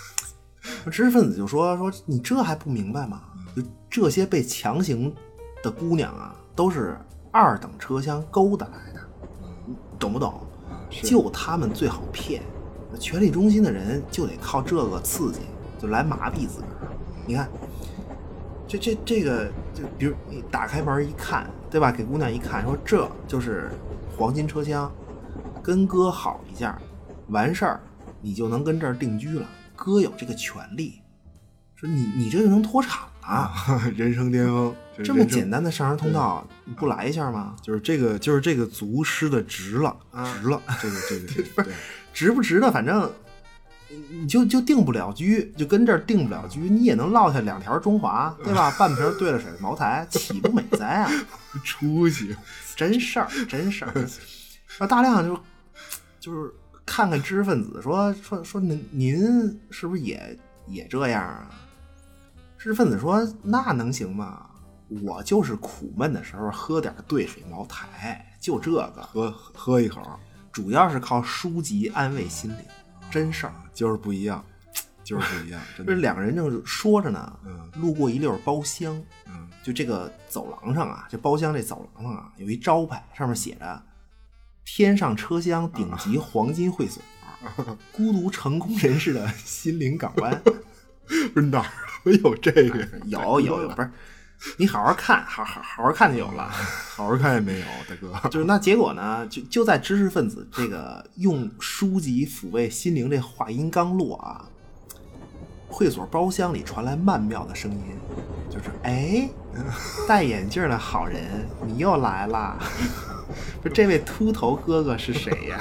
知识分子就说说你这还不明白吗？就这些被强行的姑娘啊，都是二等车厢勾搭来的，懂不懂？就他们最好骗，权力中心的人就得靠这个刺激，就来麻痹自个儿。你看，这这这个，就比如你打开门一看，对吧？给姑娘一看，说这就是黄金车厢，跟哥好一下，完事儿你就能跟这儿定居了。哥有这个权利，说你你这就能脱产了。人生巅峰，这么简单，的上升通道，你不来一下吗？就是这个就是这个族师的值了，啊值了，这个这个 对，值不值的，反正你就就定不了居，就跟这儿定不了居，你也能落下两条中华，对吧？半瓶兑了水的茅台，岂不美哉啊？出息，真事儿，真事儿。那大亮就就是看看知识分子，说说说您您是不是也也这样啊？知识分子说那能行吗？我就是苦闷的时候喝点兑水茅台，就这个，喝喝一口，主要是靠书籍安慰心灵，真事儿。就是不一样，就是不一样，这，两个人正说着呢，嗯路过一溜包厢，嗯就这个走廊上啊，这包厢这走廊上啊，有一招牌，上面写着“天上车厢顶 级黄金会所，孤独成功人士的心灵港湾不是哪儿会有这个？”。有有有，不是你好好看，好好好好看就有了。好好看也没有，大哥，就是那结果呢，就就在知识分子这个用书籍抚慰心灵这话音刚落啊，会所包厢里传来曼妙的声音，就是哎，戴眼镜的好人，你又来啦！不是这位秃头哥哥是谁呀？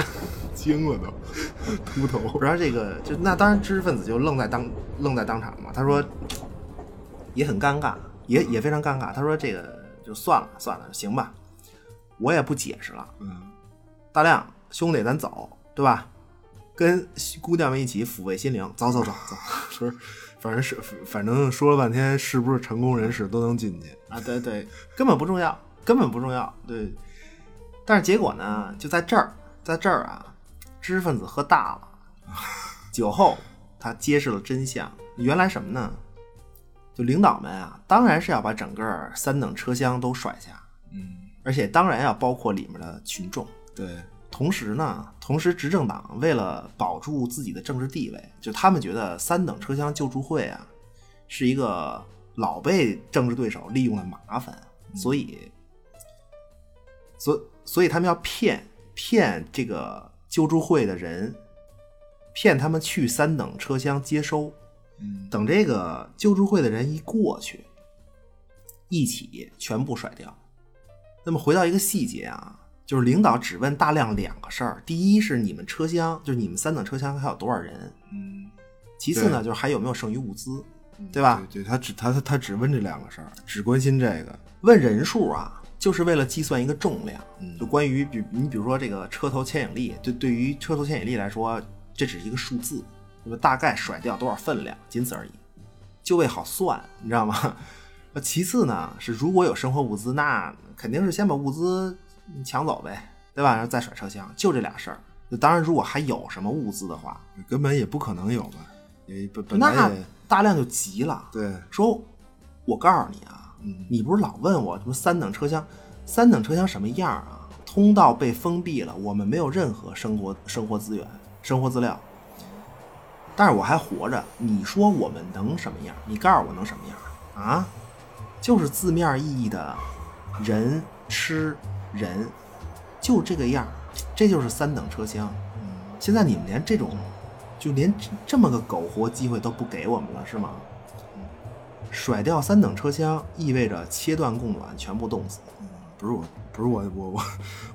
惊了都，秃头，然后这个就那当然知识分子就愣在当愣在当场嘛。他说也很尴尬，也也非常尴尬。他说这个就算了算了，行吧，我也不解释了。嗯，大亮兄弟，咱走，对吧？跟姑娘们一起抚慰心灵，走走走走 不是，反正是反正说了半天，是不是成功人士都能进去？啊！对对，根本不重要，根本不重要。对，但是结果呢，就在这儿，在这儿啊，知识分子喝大了，酒后他揭示了真相。原来什么呢？就领导们啊，当然是要把整个三等车厢都甩下，嗯，而且当然要包括里面的群众。对，同时呢，同时执政党为了保住自己的政治地位，就他们觉得三等车厢救助会啊是一个老被政治对手利用的麻烦，所以，所所以他们要骗骗这个救助会的人，骗他们去三等车厢接收，嗯，等这个救助会的人一过去，一起全部甩掉。那么回到一个细节啊，就是领导只问大亮两个事儿：第一是你们车厢，就是你们三等车厢还有多少人；嗯，其次呢，就是还有没有剩余物资，对吧？对对，他只他他他只问这两个事儿，只关心这个，问人数啊，就是为了计算一个重量。嗯就关于比你比如说这个车头牵引力，对对于车头牵引力来说，这只是一个数字，那么大概甩掉多少分量，仅此而已，就为好算，你知道吗？那其次呢，是如果有生活物资，那肯定是先把物资抢走呗，对吧？然后再甩车厢，就这俩事儿。就当然，如果还有什么物资的话，根本也不可能有嘛，也本本来那大量就急了，对，说：“我告诉你啊，嗯你不是老问我什么三等车厢，三等车厢什么样啊？通道被封闭了，我们没有任何生活生活资源、生活资料，但是我还活着。你说我们能什么样？你告诉我能什么样啊？就是字面意义的人吃人，就这个样，这就是三等车厢。现在你们连这种，就连这么个苟活机会都不给我们了，是吗？甩掉三等车厢意味着切断供暖，全部冻死。不是我，不是我，我我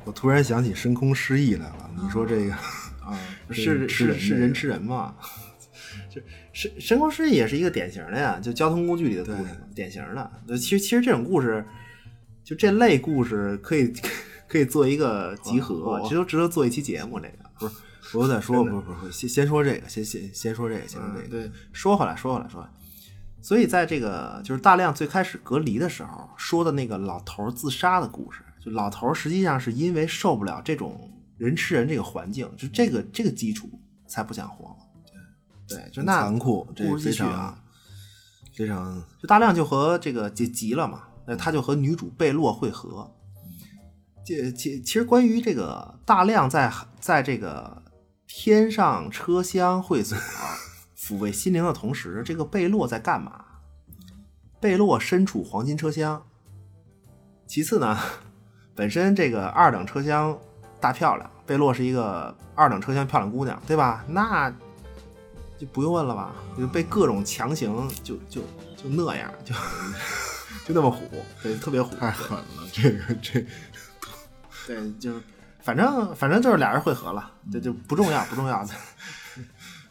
我突然想起深空失忆来了。你说这个啊，是是是人吃人吗？就深深空失忆也是一个典型的呀，就交通工具里的故事嘛，典型的。就其实其实这种故事，就这类故事可以可可以做一个集合，我其实都值得做一期节目。这个不是，我再说，不是不是不，先先说这个，先先先说这个，先说这个。嗯对，说回来，说回来，说回来。所以在这个就是大亮最开始隔离的时候说的那个老头儿自杀的故事，就老头儿实际上是因为受不了这种人吃人这个环境，就这个这个基础才不想活了。对，对，就那残酷，这非常非常就大亮就和这个就急了嘛，那他就和女主贝洛会合。这其其实关于这个大亮在在这个天上车厢会所抚慰心灵的同时，这个贝洛在干嘛？贝洛身处黄金车厢。其次呢，本身这个二等车厢大漂亮，贝洛是一个二等车厢漂亮姑娘，对吧？那就不用问了吧，就被各种强行就就就那样，就 就那么虎，对，特别虎，太狠了，这个这对，就反正反正就是俩人会合了，这就不重要不重要。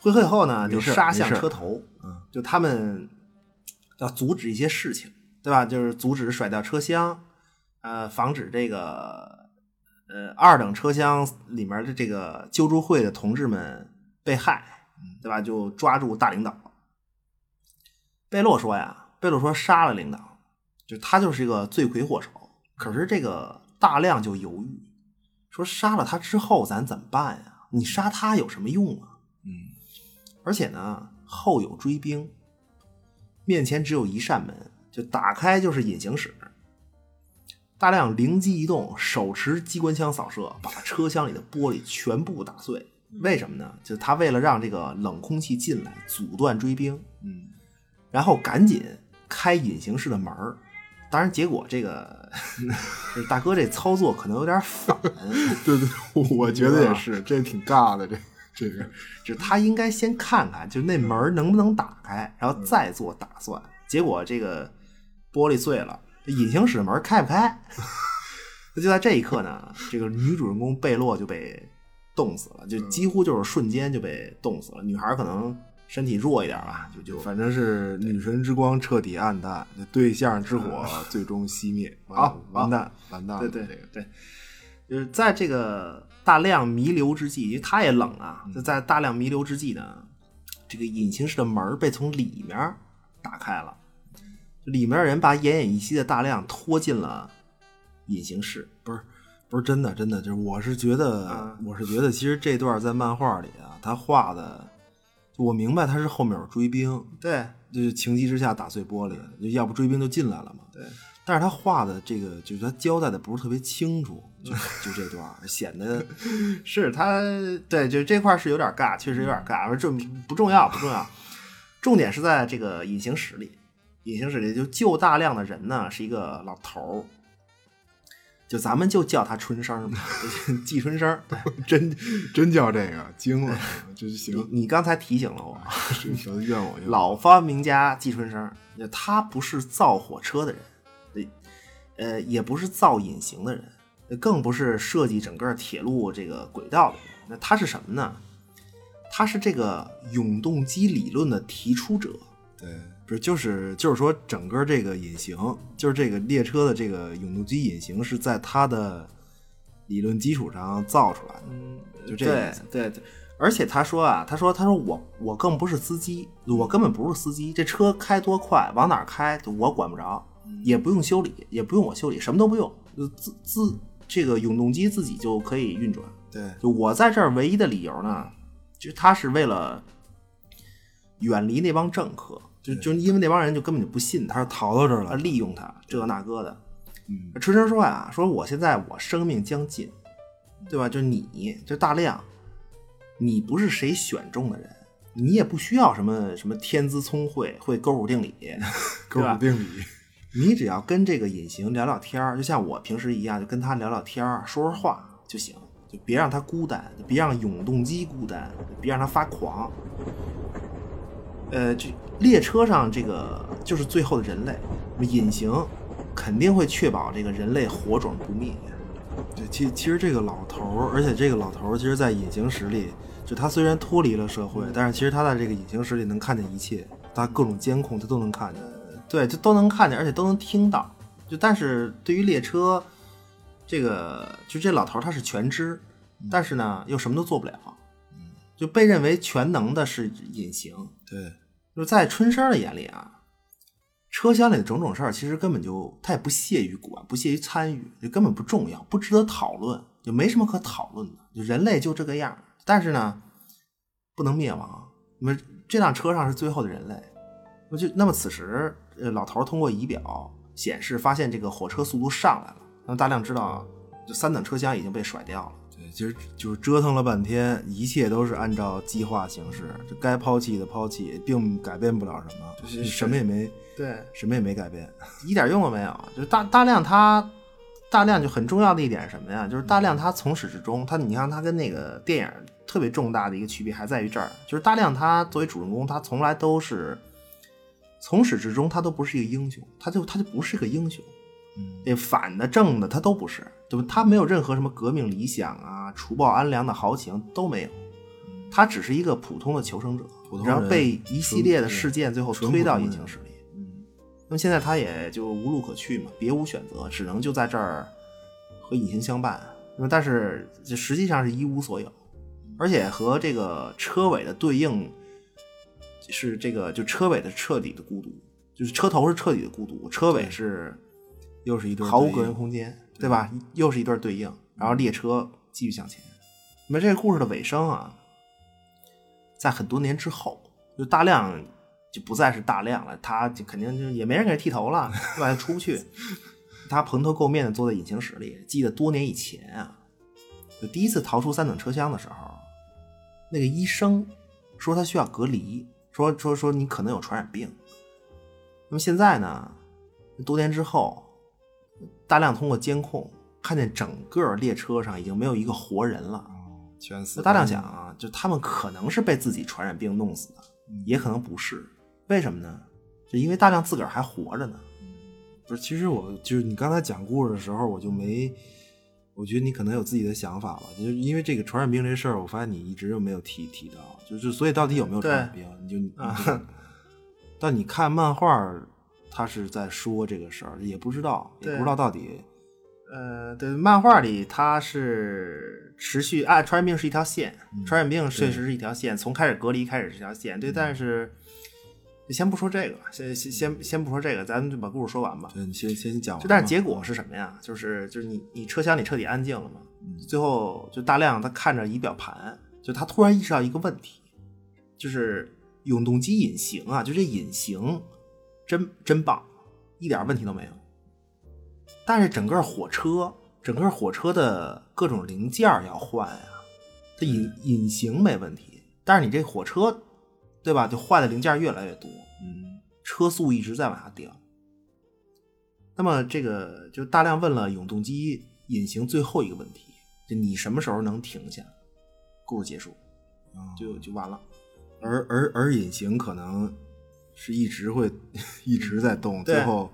会合以后呢，就杀向车头，嗯，就他们要阻止一些事情，对吧？就是阻止甩掉车厢，呃，防止这个呃二等车厢里面的这个救助会的同志们被害，对吧？就抓住大领导。贝洛说呀，贝洛说杀了领导，就他就是一个罪魁祸首。可是这个大亮就犹豫，说杀了他之后咱怎么办呀？你杀他有什么用啊？嗯，而且呢，后有追兵，面前只有一扇门，就打开就是隐形室。大亮灵机一动，手持机关枪扫射，把车厢里的玻璃全部打碎。为什么呢？就他为了让这个冷空气进来，阻断追兵。嗯，然后赶紧开隐形室的门儿。当然，结果这个 就是大哥这操作可能有点反，对对，我觉得也是，这挺尬的，这这个就是他应该先看看，就是那门能不能打开，然后再做打算。结果这个玻璃碎了，这隐形室门开不开。那 就在这一刻呢，这个女主人公贝洛就被冻死了，就几乎就是瞬间就被冻死了。女孩可能身体弱一点吧，就就反正是女神之光彻底暗淡，对象之火最终熄灭，好完蛋完蛋了，对对对，就是在这个大量弥留之际，因为他也冷啊，就在大量弥留之际呢，这个隐形室的门儿被从里面打开了，里面的人把奄奄一息的大量拖进了隐形室。不是不是真的真的，就是我是觉得、啊我是觉得，其实这段在漫画里啊，他画的，我明白他是后面有追兵，对。就是情急之下打碎玻璃，就要不追兵就进来了嘛。对，但是他画的这个，就是他交代的不是特别清楚，就就这段儿显得 是他对，就这块儿是有点尬，确实有点尬，这不重要不重要，重点是在这个隐形室里，隐形室里就救大量的人呢是一个老头儿。就咱们就叫他春生吧，季春生。对真真叫这个惊了，这就行，你刚才提醒了我，怨我怨我老发明家季春生，他不是造火车的人，呃，也不是造隐形的人，更不是设计整个铁路这个轨道的人。那他是什么呢？他是这个永动机理论的提出者。对，不是就是就是说，整个这个隐形，就是这个列车的这个永动机隐形是在他的理论基础上造出来的，就这个对意思。对对，而且他说啊，他说他说我我更不是司机，我根本不是司机，这车开多快，往哪儿开，我管不着，也不用修理，也不用我修理，什么都不用，就自自这个永动机自己就可以运转。对，就我在这儿唯一的理由呢，就是他是为了远离那帮政客，就就因为那帮人就根本就不信他，他是逃到这儿啊，了，利用他这那个的。嗯，春生说呀，说我现在我生命将尽，对吧？就你，就大亮，你不是谁选中的人，你也不需要什么什么天资聪慧，会勾股定理，勾股定理，你只要跟这个隐形聊聊天儿，就像我平时一样，就跟他聊聊天儿，说说话就行，就别让他孤单，别让永动机孤单，别让他发狂。呃，这列车上这个就是最后的人类，隐形肯定会确保这个人类火种不灭。对，其其实这个老头儿，而且这个老头儿，其实，在隐形室里，就他虽然脱离了社会，但是其实他在这个隐形室里能看见一切，他各种监控他都能看见。对，就都能看见，而且都能听到。就但是对于列车，这个就这老头他是全知，但是呢又什么都做不了，就被认为全能的是隐形。对，就在春生的眼里啊，车厢里的种种事儿其实根本就他也不屑于管，不屑于参与，就根本不重要，不值得讨论，就没什么可讨论的。就人类就这个样，但是呢，不能灭亡。那么这辆车上是最后的人类，那就那么此时，呃，老头儿通过仪表显示发现这个火车速度上来了，让大亮知道，就三等车厢已经被甩掉了。对，其实就是折腾了半天，一切都是按照计划行事，就该抛弃的抛弃，并改变不了什么，就是什么也没，对，什么也没改变。一点用都没有。就是大大亮他，大亮就很重要的一点是什么呀？就是大亮他从始至终，他你看他跟那个电影特别重大的一个区别还在于这儿，就是大亮他作为主人公，他从来都是从始至终他都不是一个英雄，他就他就不是个英雄。嗯，那反的正的他都不是，对吧？他没有任何什么革命理想啊、除暴安良的豪情都没有，他只是一个普通的求生者，然后被一系列的事件最后推到隐形室里。嗯，那么现在他也就无路可去嘛，别无选择，只能就在这儿和隐形相伴。那么但是这实际上是一无所有，而且和这个车尾的对应是这个就车尾的彻底的孤独，就是车头是彻底的孤独，车尾是又是一对毫无个人空间，对吧？又是一对对应，然后列车继续向前。那么这个故事的尾声啊，在很多年之后，就大量就不再是大量了，他就肯定就也没人给他剃头了，对吧？出不去，他蓬头垢面的坐在引擎室里。记得多年以前啊，就第一次逃出三等车厢的时候，那个医生说他需要隔离，说说说你可能有传染病。那么现在呢，多年之后，大量通过监控看见整个列车上已经没有一个活人了。全死那大量想啊，就他们可能是被自己传染病弄死的，也可能不是。为什么呢？就因为大量自个儿还活着呢。不是，其实我就是你刚才讲故事的时候，我就没，我觉得你可能有自己的想法吧，就是因为这个传染病这事儿，我发现你一直就没有提提到，就是所以到底有没有传染病，你就你啊但你看漫画儿，他是在说这个事儿，也不知道，也不知道到底，呃，对，漫画里它是持续啊传染病是一条线，传染病确实是一条线，从开始隔离开始是一条线。对，但是先不说这个，先先先先不说这个，咱就把故事说完吧。对你先先讲完，就但是结果是什么呀？就是就是你你车厢里彻底安静了嘛，最后就大亮他看着仪表盘，就他突然意识到一个问题，就是永动机隐形啊，就这隐形真真棒，一点问题都没有。但是整个火车，整个火车的各种零件要换呀、它隐隐形没问题，但是你这火车，对吧？就坏的零件越来越多，嗯车速一直在往下掉。那么这个就大量问了永动机隐形最后一个问题，就你什么时候能停下？故事结束，啊就就完了。而而而隐形可能是一直会 一直在动，最后，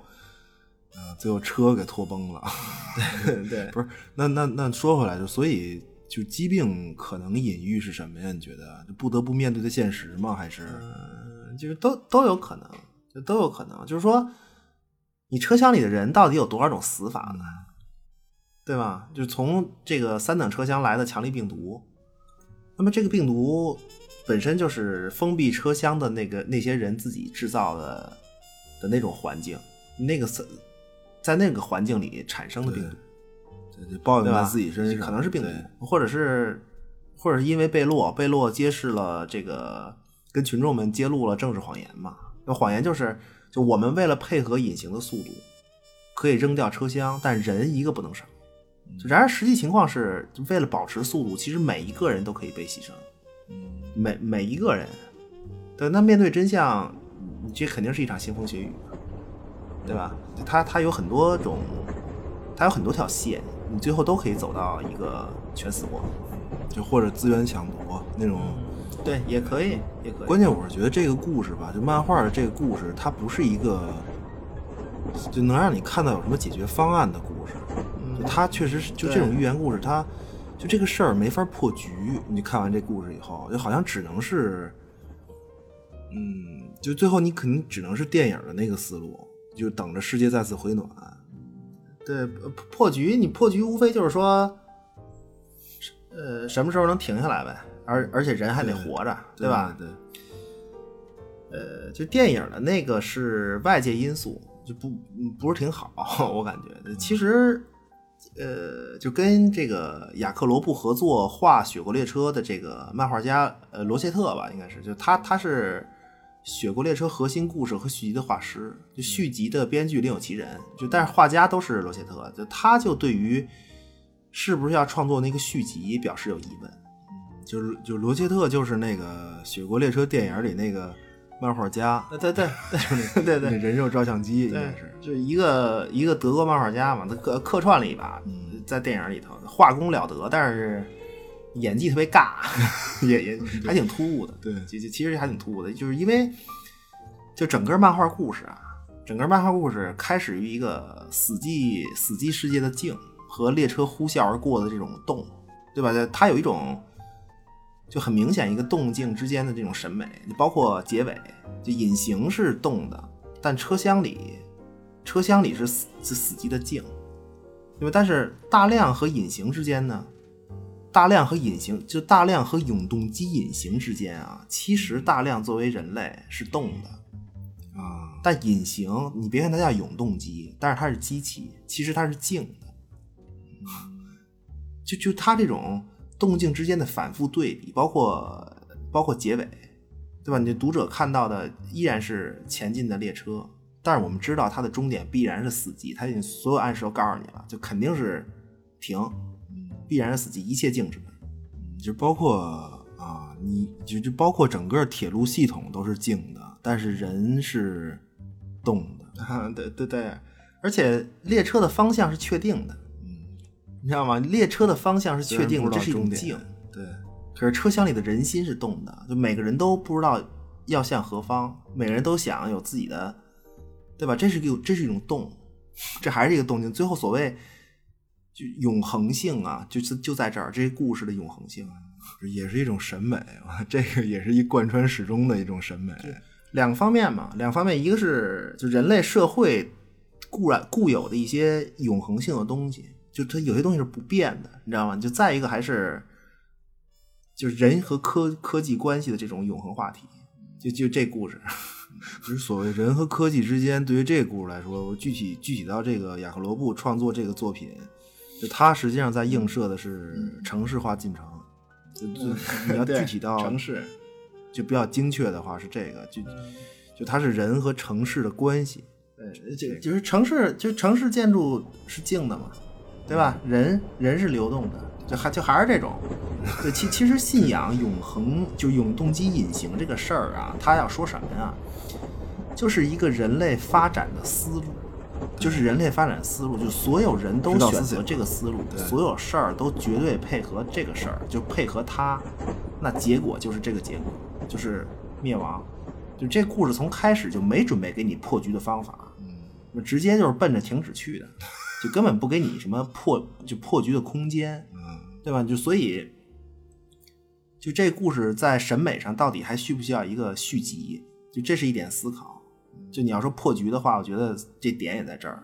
呃，最后车给拖崩了。对对，不是，那那那说回来，就所以就疾病可能隐喻是什么呀？你觉得就不得不面对的现实吗？还是嗯，就是都都有可能，就都有可能。就是说，你车厢里的人到底有多少种死法呢？对吧？就从这个三等车厢来的强力病毒，那么这个病毒本身就是封闭车厢的那个那些人自己制造的的那种环境，那个在在那个环境里产生的病毒。对就报应？在自己身上？可能是病毒，或者是，或者是因为贝洛，贝洛揭示了这个，跟群众们揭露了政治谎言嘛。那谎言就是，就我们为了配合隐形的速度，可以扔掉车厢，但人一个不能少。就然而实际情况是，就为了保持速度，其实每一个人都可以被牺牲，每每一个人。对，那面对真相，这肯定是一场腥风血雨，对吧？它它有很多种，它有很多条线，你最后都可以走到一个全死过。就或者资源抢夺那种。对，也可以，也可以。关键我是觉得这个故事吧，就漫画的这个故事，它不是一个就能让你看到有什么解决方案的故事。就它确实是就这种寓言故事，它就这个事儿没法破局。你看完这故事以后，就好像只能是，嗯，就最后你肯定只能是电影的那个思路，就等着世界再次回暖。对，呃破局你破局无非就是说，呃，什么时候能停下来呗，而而且人还得活着，对吧？对，呃，就电影的那个是外界因素，就不嗯不是挺好，我感觉。其实，呃，就跟这个雅克罗布合作画《雪国列车》的这个漫画家呃罗切特吧，应该是，就他他是《雪国列车》核心故事和续集的画师，就续集的编剧另有其人，就但是画家都是罗切特，就他就对于是不是要创作那个续集表示有疑问。就是就罗切特就是那个《雪国列车》电影里那个漫画家，对 对对。对 对。对人肉照相机应该是，就一个一个德国漫画家嘛，他客客串了一把，嗯。在电影里头画工了得，但是演技特别尬，也也还挺突兀的。对就就其实还挺突兀的，就是因为就整个漫画故事啊，整个漫画故事开始于一个死寂死寂世界的静和列车呼啸而过的这种动，对吧？它有一种就很明显一个动静之间的这种审美，包括结尾，就隐形是动的，但车厢里车厢里是死是死寂的静，对吧？但是大量和隐形之间呢，大量和隐形就大量和永动机隐形之间啊，其实大量作为人类是动的。啊，但隐形，你别看它叫永动机，但是它是机器，其实它是静的。就就它这种动静之间的反复对比，包括包括结尾，对吧？你读者看到的依然是前进的列车，但是我们知道它的终点必然是死机，它已经所有暗示都告诉你了，就肯定是停，必然是死寂，一切静止。就包括啊，你就就包括整个铁路系统都是静的，但是人是动的。啊，对对对，而且列车的方向是确定的，嗯，你知道吗？列车的方向是确定的，这是一种静。对，可是车厢里的人心是动的，就每个人都不知道要向何方，每个人都想有自己的，对吧？这是一个这是一种动，这还是一个动静。最后所谓就永恒性啊，就是就在这儿，这些故事的永恒性啊。也是一种审美，这个也是一贯穿始终的一种审美。两方面嘛，两方面，一个是就人类社会固然固有的一些永恒性的东西，就它有些东西是不变的，你知道吗？就再一个还是就是人和科科技关系的这种永恒话题，就就这故事，就是所谓人和科技之间，对于这个故事来说，我具体具体到这个雅克罗布创作这个作品，就它实际上在映射的是城市化进程。就就你要具体到城市，就比较精确的话是这个，就就它是人和城市的关系。对，就就是城市，就城市建筑是静的嘛，对吧？人人是流动的，就还就还是这种。对，其其实信仰永恒，就永动机隐形这个事儿啊，他要说什么呀？就是一个人类发展的思路，就是人类发展思路，就所有人都选择这个思路，所有事儿都绝对配合这个事儿，就配合他，那结果就是这个结果，就是灭亡。就这故事从开始就没准备给你破局的方法，嗯，直接就是奔着停止去的，就根本不给你什么破就破局的空间，嗯，对吧？就所以，就这故事在审美上到底还需不需要一个续集？就这是一点思考。就你要说破局的话，我觉得这点也在这儿。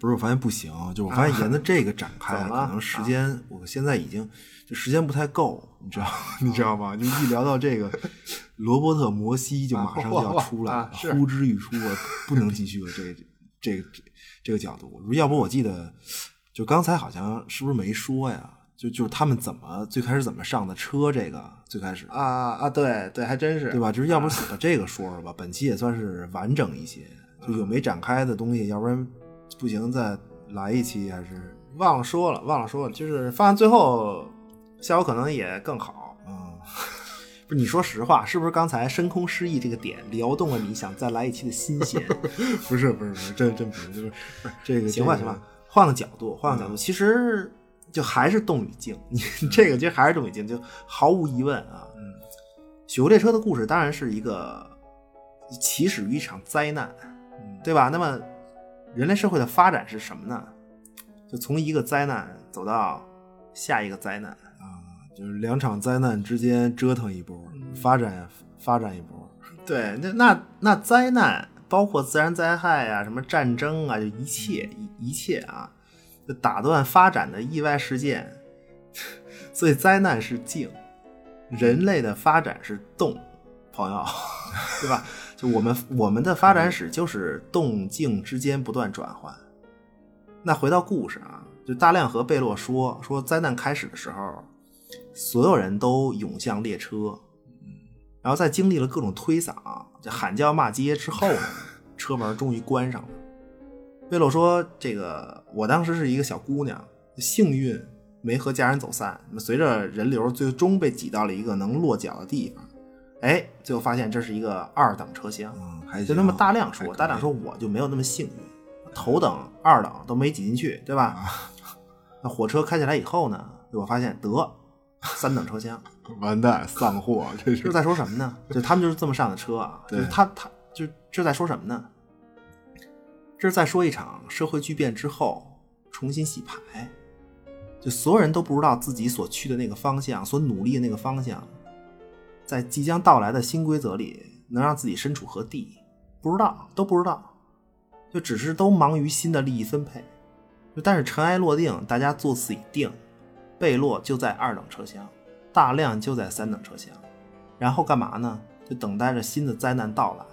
不是，我发现不行，就我发现沿着这个展开，可能时间，我现在已经就时间不太够，你知道 你知道吗？就一聊到这个 罗伯特摩西，就马上就要出来呼之欲出，我不能继续了。这个这个这这个角度，要不我记得就刚才好像是不是没说呀？就就是他们怎么最开始怎么上的车？这个最开始啊啊，对对，还真是，对吧？就是要不写到这个说说吧，本期也算是完整一些，就有没展开的东西，要不然不行再来一期还是忘了说了，忘了说了，就是放在最后，效果可能也更好。啊、不是你说实话，是不是刚才深空失忆这个点撩动了你想再来一期的心弦？不是不是不是，真真不是，就是这个行吧行吧，，换个角度，换个角度，其实就还是动与静，你这个其实还是动与静，就毫无疑问啊。嗯，雪狐列车的故事当然是一个起始于一场灾难，对吧？那么人类社会的发展是什么呢？就从一个灾难走到下一个灾难。啊，就是两场灾难之间折腾一波，发展发展一波，对，那那那灾难包括自然灾害啊，什么战争啊，就一切一一切啊，打断发展的意外事件。所以灾难是静，人类的发展是动，朋友，对吧？就我们我们的发展史就是动静之间不断转换。那回到故事啊，就大亮和贝洛说说灾难开始的时候，所有人都涌向列车，然后在经历了各种推搡、就喊叫骂街之后呢，车门终于关上了。贝洛说：“这个我当时是一个小姑娘，幸运没和家人走散。那么随着人流，最终被挤到了一个能落脚的地方。哎，最后发现这是一个二等车厢。就那么大量说，大量说我就没有那么幸运，头等、二等都没挤进去，对吧？啊那火车开起来以后呢，我发现得三等车厢，完蛋，丧货，这是在说什么呢？就他们就是这么上的车啊，就对是他他就这是在说什么呢？这是在说一场社会巨变之后重新洗牌，就所有人都不知道自己所去的那个方向，所努力的那个方向，在即将到来的新规则里能让自己身处何地，不知道，都不知道，就只是都忙于新的利益分配。但是尘埃落定，大家就此已定，贝洛就在二等车厢，大亮就在三等车厢，然后干嘛呢？就等待着新的灾难到来，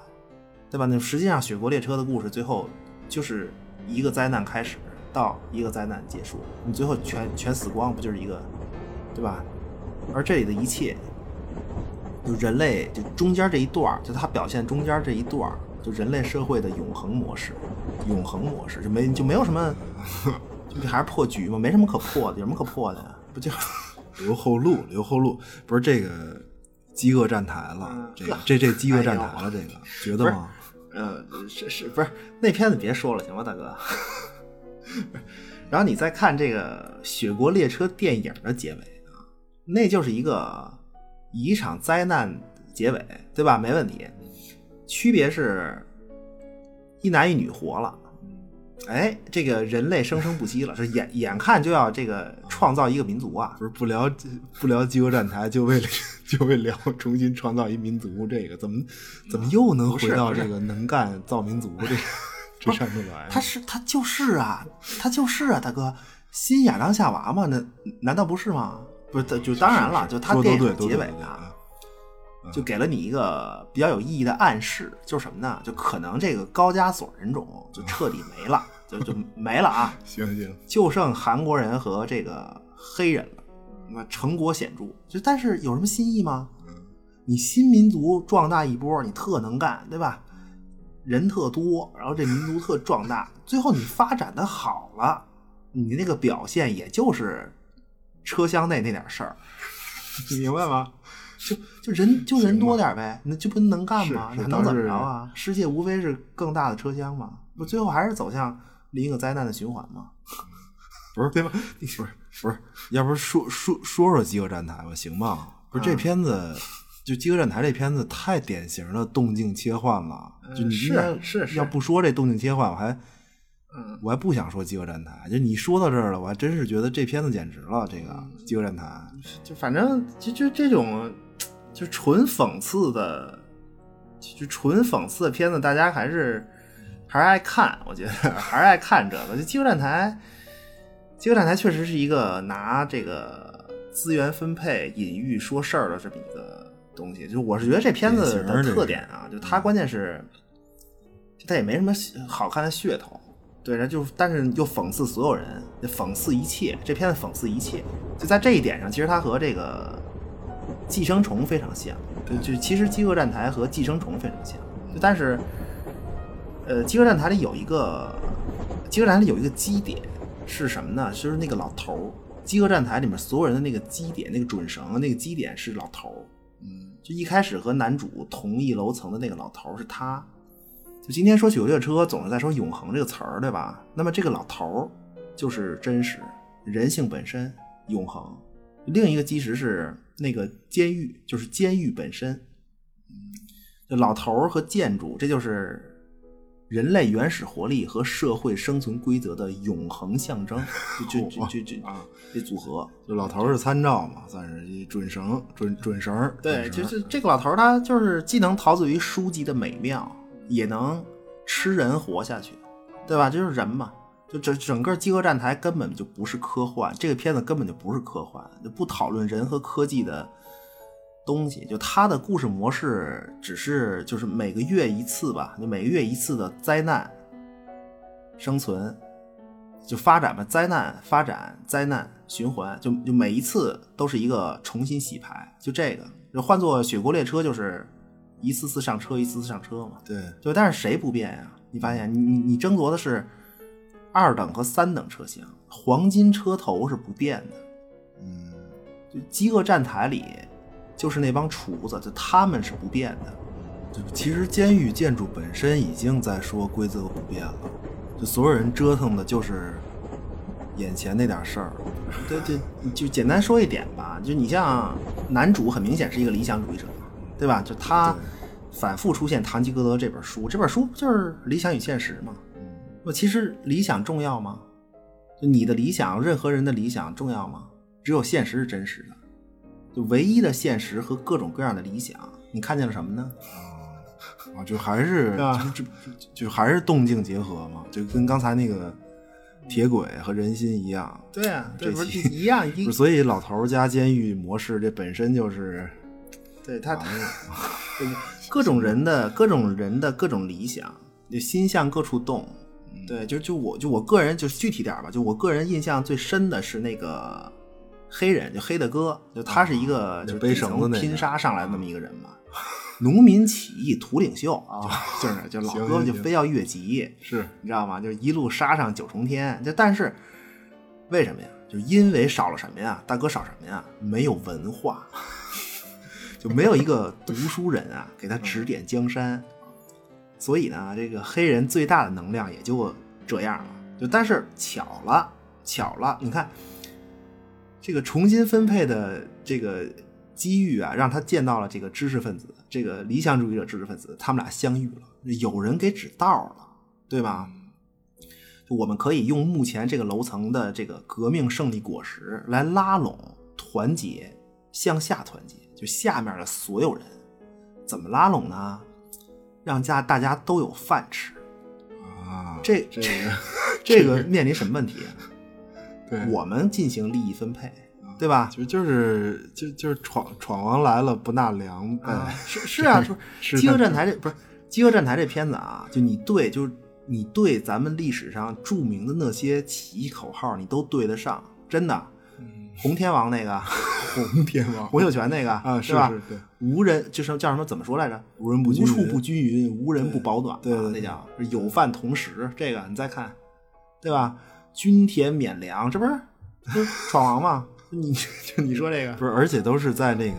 对吧？那实际上雪国列车的故事最后就是一个灾难开始到一个灾难结束，你最后全全死光，不就是一个，对吧？而这里的一切，就人类就中间这一段儿，就它表现中间这一段儿，就人类社会的永恒模式，永恒模式就没就没有什么，就还是破局嘛，没什么可破的，有什么可破的呀？不就留后路，留后路，不是这个饥饿站台了嗯，这个这这饥饿站台了，这个觉得吗？呃，是是不是那片子别说了，行吗，大哥？然后你再看这个《雪国列车》电影的结尾啊，那就是一个一场灾难结尾，对吧？没问题。区别是，一男一女活了，哎，这个人类生生不息了，是眼眼看就要这个创造一个民族啊，不是不聊不聊饥饿站台，就为了 就为聊重新创造一民族，这个怎么怎么又能回到这个能干造民族这个 这上头来？他是他就是啊，他就是啊，大哥，新亚当夏娃嘛，那难道不是吗？不是，就当然了，就他说电影结尾啊，就给了你一个比较有意义的暗示，就是什么呢？就可能这个高加索人种就彻底没了，就就没了啊，行行，就剩韩国人和这个黑人了，那成果显著。就但是有什么新意吗？你新民族壮大一波，你特能干，对吧？人特多，然后这民族特壮大，最后你发展的好了，你那个表现也就是车厢内那点事儿，你明白吗？就就人就人多点呗，那就不能干吗？是是那能怎么着啊？世界无非是更大的车厢嘛，不最后还是走向另一个灾难的循环吗？不是对吧？不是不是，要不说说说说饥饿站台吧，行吗？不是这片子。就饥饿站台这片子太典型的动静切换了，就你是应该是是要不说这动静切换，我还嗯，我还不想说饥饿站台。就你说到这儿了，我还真是觉得这片子简直了。这个饥饿站台，就反正就就这种就纯讽刺的，就就纯讽刺的片子，大家还是还是爱看，我觉得还是爱看这个。就《饥饿站台》，《饥饿站台》确实是一个拿这个资源分配、隐喻说事儿的这么一个东西。就我是觉得这片子的特点啊，就它关键是，就它也没什么好看的噱头。对，然后就但是又讽刺所有人，讽刺一切。这片子讽刺一切，就在这一点上，其实它和这个《寄生虫》非常像。就就其实《饥饿站台》和《寄生虫》非常像，就但是，呃，《饥饿站台》里有一个，《饥饿站台》里有一个基点是什么呢？就是那个老头儿，《饥饿站台》里面所有人的那个基点，那个准绳，那个基点是老头儿。嗯，就一开始和男主同一楼层的那个老头儿是他。就今天说雪国列车总是在说永恒这个词儿，对吧？那么这个老头儿就是真实人性本身永恒。另一个基石是那个监狱，就是监狱本身。嗯，就老头儿和建筑，这就是人类原始活力和社会生存规则的永恒象征。就就就就就啊，这组合。就老头儿是参照嘛，算是一准绳准准绳。对，就是这个老头儿，他就是既能陶醉于书籍的美妙，也能吃人活下去，对吧？这就是人嘛。就整整个《饥饿站台》根本就不是科幻，这个片子根本就不是科幻，就不讨论人和科技的东西。就它的故事模式只是就是每个月一次吧，就每个月一次的灾难生存，就发展吧，灾难发展灾难循环，就就每一次都是一个重新洗牌，就这个就换做《雪国列车》就是一次次上车，一次次上车嘛。对，就但是谁不变呀？你发现你你你争夺的是二等和三等车厢，黄金车头是不变的。嗯，就饥饿站台里，就是那帮厨子，就他们是不变的。就其实监狱建筑本身已经在说规则不变了，就所有人折腾的就是眼前那点事儿。对对，就简单说一点吧，就你像男主很明显是一个理想主义者，对吧？就他反复出现《堂吉诃德》这本书，这本书不就是理想与现实吗？那其实理想重要吗？就你的理想，任何人的理想重要吗？只有现实是真实的。就唯一的现实和各种各样的理想，你看见了什么呢？啊，就还是啊就还是动静结合嘛，就跟刚才那个铁轨和人心一样。对啊，这对，不是一样 一所以老头儿加监狱模式这本身就是对他，对 各种人的各种人的各种理想，就心向各处动。对，就就我就我个人就是具体点儿吧，就我个人印象最深的是那个黑人，就黑的哥，就他是一个就背绳子那个拼杀上来的那么一个人嘛。农民起义土领袖啊，就是 就老哥就非要越级，是你知道吗？就一路杀上九重天。就但是为什么呀？就因为少了什么呀？大哥少什么呀？没有文化，就没有一个读书人啊给他指点江山。所以呢，这个黑人最大的能量也就这样了。就但是巧了，巧了，你看这个重新分配的这个机遇啊，让他见到了这个知识分子，这个理想主义者知识分子，他们俩相遇了，有人给指道了，对吧？我们可以用目前这个楼层的这个革命胜利果实来拉拢、团结、向下团结，就下面的所有人，怎么拉拢呢？让家大家都有饭吃。啊，这这个这个面临什么问题？对我们进行利益分配，对吧？就就是就就是闯闯王来了不纳粮呗。啊，是是啊，就是饥饿站台这不是饥饿站台这片子啊，就你对，就是你对咱们历史上著名的那些起义口号，你都对得上，真的。红天王那个，红天王洪秀全那个啊，是吧？是对，无人就是叫什么？怎么说来着？无人不均匀无处不均匀，无人不保暖嘛。对对对那叫有饭同食。这个你再看，对吧？均田免粮，这不是这不是闯王吗？你就你说这个不是，而且都是在那个，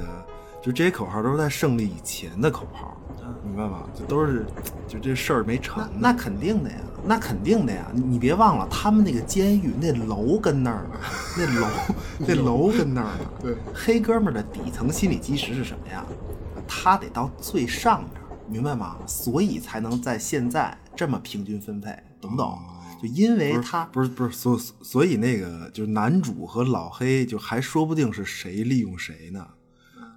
就这些口号都是在胜利以前的口号，明白吗？就都是就这事儿没成呢。那肯定的呀，那肯定的呀！你你别忘了，他们那个监狱那楼跟那儿呢，那楼那楼跟那儿呢。对，黑哥们儿的底层心理基石是什么呀？他得到最上面，明白吗？所以才能在现在这么平均分配，懂不懂？就因为他不是不是，所所以那个就是男主和老黑，就还说不定是谁利用谁呢。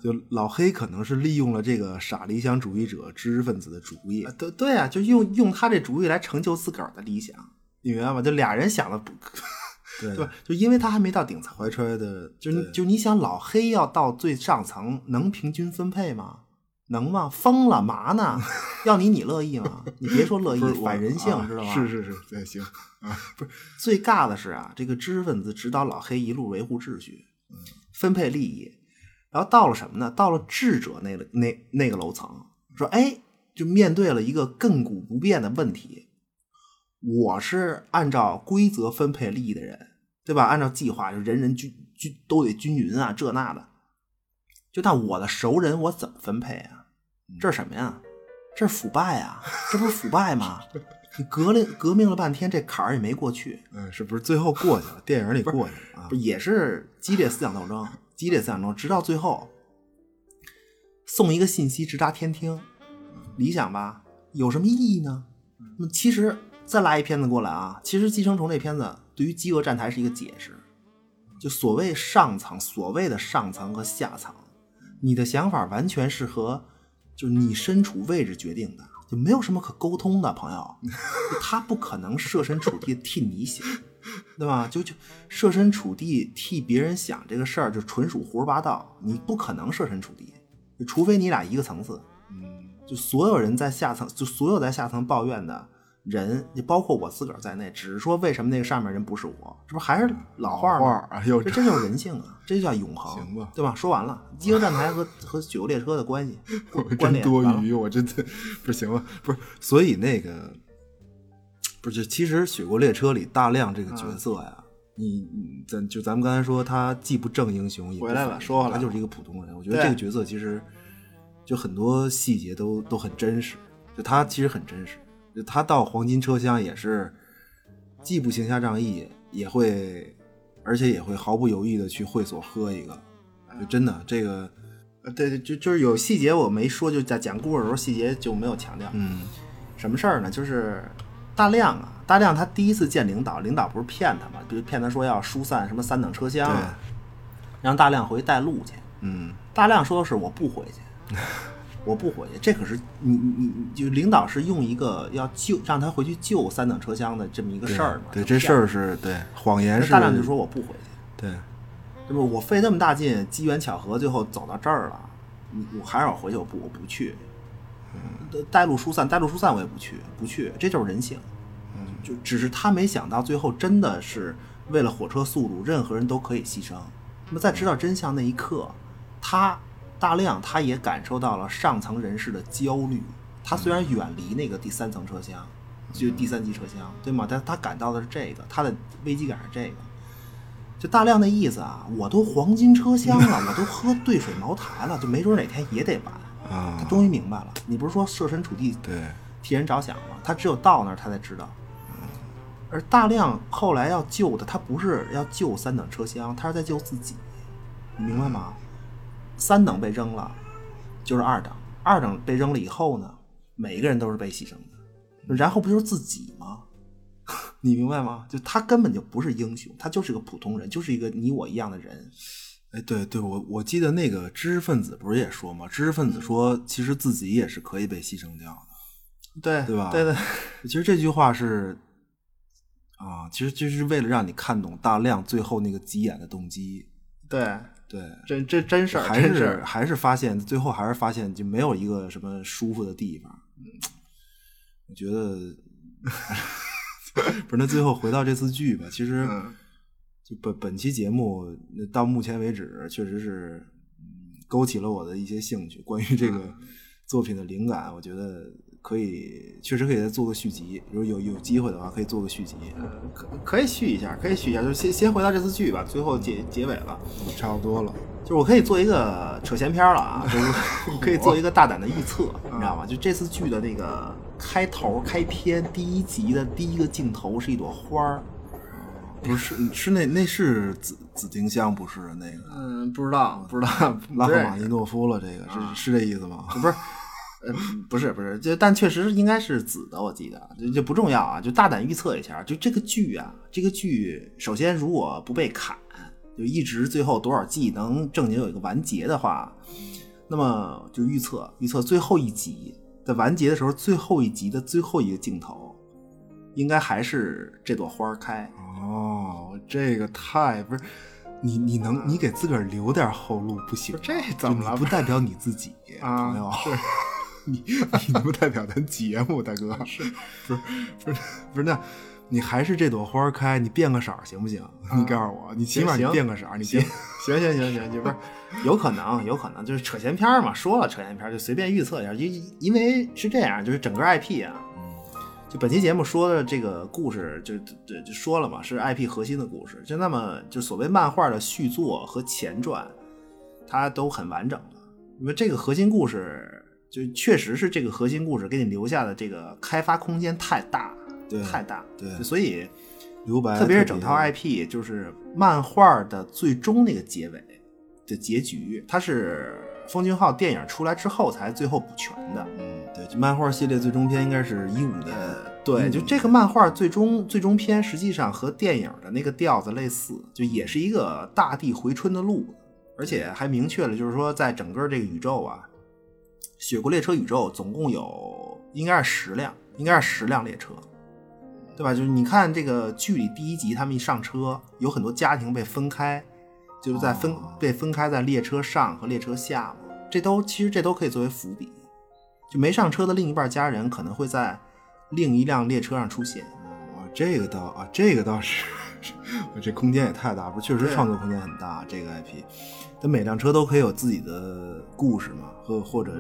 就老黑可能是利用了这个傻理想主义者知识分子的主意，对对啊，就用用他这主意来成就自个儿的理想，你明白吗？就俩人想的不，对 对吧？就因为他还没到顶层，怀揣的就你就你想老黑要到最上层，能平均分配吗？能吗？疯了嘛呢？要你你乐意吗？你别说乐意 反人性，啊知道吗？是是是，对，行啊，不是最尬的是啊，这个知识分子指导老黑一路维护秩序，分配利益，然后到了什么呢？到了智者那个那那个楼层，说哎，就面对了一个亘古不变的问题。我是按照规则分配利益的人，对吧？按照计划，就人人均均都得均匀啊，这那的。就但我的熟人，我怎么分配啊？这是什么呀？这是腐败啊！这不是腐败吗？你革了革命了半天，这坎儿也没过去，嗯，是不是最后过去了？电影里过去了啊不，也是激烈思想斗争，激烈思想斗，直到最后送一个信息直达天听，理想吧？有什么意义呢？那么其实再拉一片子过来啊，其实《寄生虫》这片子对于饥饿站台是一个解释，就所谓上层，所谓的上层和下层，你的想法完全是和就是你身处位置决定的。就没有什么可沟通的，朋友，他不可能设身处地替你想，对吧？就就设身处地替别人想这个事儿，就纯属胡说八道，你不可能设身处地，除非你俩一个层次。嗯，就所有人在下层，就所有在下层抱怨的人，也包括我自个儿在内，只是说为什么那个上面人不是我，这不还是老话吗？哎呦这真就是人性啊，这就叫永恒，行吧对吧？说完了，机车站台和和雪国列车的关系 我关真多联完了余，我真的 不行了，不是，所以那个不是，其实《雪国列车》里大亮这个角色呀，你你咱就咱们刚才说他既不正英雄，也不回来了说回来了他就是一个普通人。我觉得这个角色其实就很多细节都都很真实，就他其实很真实，就他到黄金车厢也是既不行侠仗义，也会而且也会毫不犹豫的去会所喝一个，就真的这个呃对对，就就是有细节我没说，就在讲故事的时候细节就没有强调。嗯什么事儿呢？就是大亮啊，大亮他第一次见领导，领导不是骗他吗？比如骗他说要疏散什么三等车厢啊，让大亮回去带路去。嗯大亮说的是我不回去，我不回去。这可是你你你就领导是用一个要救让他回去救三等车厢的这么一个事儿嘛？对，就这事儿是对谎言是大亮就说我不回去。对，那么？我费那么大劲，机缘巧合，最后走到这儿了，你我还让我回去，我不，我不去。嗯，带路疏散，带路疏散我也不去，不去，这就是人性。嗯，就只是他没想到，最后真的是为了火车速度，任何人都可以牺牲。那么在知道真相那一刻，他大亮他也感受到了上层人士的焦虑。他虽然远离那个第三层车厢，就第三级车厢，对吗？但他感到的是这个，他的危机感是这个。就大亮的意思啊，我都黄金车厢了，我都喝兑水茅台了，就没准哪天也得完。啊他终于明白了，你不是说设身处地对，替人着想吗？他只有到那儿他才知道。而大亮后来要救的，他不是要救三等车厢，他是在救自己，你明白吗？三等被扔了，就是二等；二等被扔了以后呢，每一个人都是被牺牲的，然后不就是自己吗？你明白吗？就他根本就不是英雄，他就是个普通人，就是一个你我一样的人。哎，对对，我我记得那个知识分子不是也说吗？知识分子说，其实自己也是可以被牺牲掉的，对对吧对对，其实这句话是啊，其实就是为了让你看懂大亮最后那个急眼的动机。对，对，真真真事儿，还是还是发现最后还是发现就没有一个什么舒服的地方。嗯，我觉得 不是。那最后回到这次剧吧，其实嗯就本本期节目到目前为止，确实是嗯勾起了我的一些兴趣。关于这个嗯作品的灵感，我觉得可以，确实可以再做个续集。如果有有机会的话，可以做个续集。可可以续一下，可以续一下，就先先回到这次剧吧，最后结结尾了。差不多了。就是我可以做一个扯闲篇儿了啊，就是 可以做一个大胆的预测，你知道吗？就这次剧的那个开头开篇第一集的第一个镜头是一朵花儿，不是是那那是紫紫丁香不是那个嗯，不知道，不知道，拉赫玛尼诺夫了，这个 是是这意思吗？不是，呃，不 是不是，就但确实应该是紫的，我记得，这这不重要啊，就大胆预测一下，就这个剧啊，这个剧首先如果不被砍，就一直最后多少季能正经有一个完结的话，那么就预测预测最后一集在完结的时候，最后一集的最后一个镜头，应该还是这朵花儿开。哦，这个太不是你，你能你给自个儿留点后路不行吗？这怎么了不代表你自己，啊朋友。你你不代表咱节目，大哥。是，不是不是不是那。你还是这朵花开，你变个色儿行不行？你告诉我，你起码你行变个色儿，你行变行行行行，就不是有可能，有可能就是扯闲篇儿嘛。说了扯闲篇儿，就随便预测一下，因因为是这样，就是整个 IP 啊，就本期节目说的这个故事就，就就说了嘛，是 IP 核心的故事。就那么就所谓漫画的续作和前传，它都很完整的，因为这个核心故事就确实是这个核心故事给你留下的这个开发空间太大，对太大，对所以。留白，特别是整套 IP，就是漫画的最终那个结尾的结局，它是风俊浩电影出来之后才最后补全的。嗯，对，就漫画系列最终篇应该是一五年，对，就这个漫画最终最终篇，实际上和电影的那个调子类似，就也是一个大地回春的路，而且还明确了，就是说在整个这个宇宙啊，雪国列车宇宙总共有应该是十辆，应该是十辆列车，对吧？就是你看这个剧里第一集，他们一上车，有很多家庭被分开，就是在分、被分开在列车上和列车下嘛，这都其实这都可以作为伏笔。就没上车的另一半家人可能会在另一辆列车上出现。啊，这个倒啊，这个倒是，我这空间也太大，不是确实创作空间很大。这个 IP，它每辆车都可以有自己的故事嘛，或或者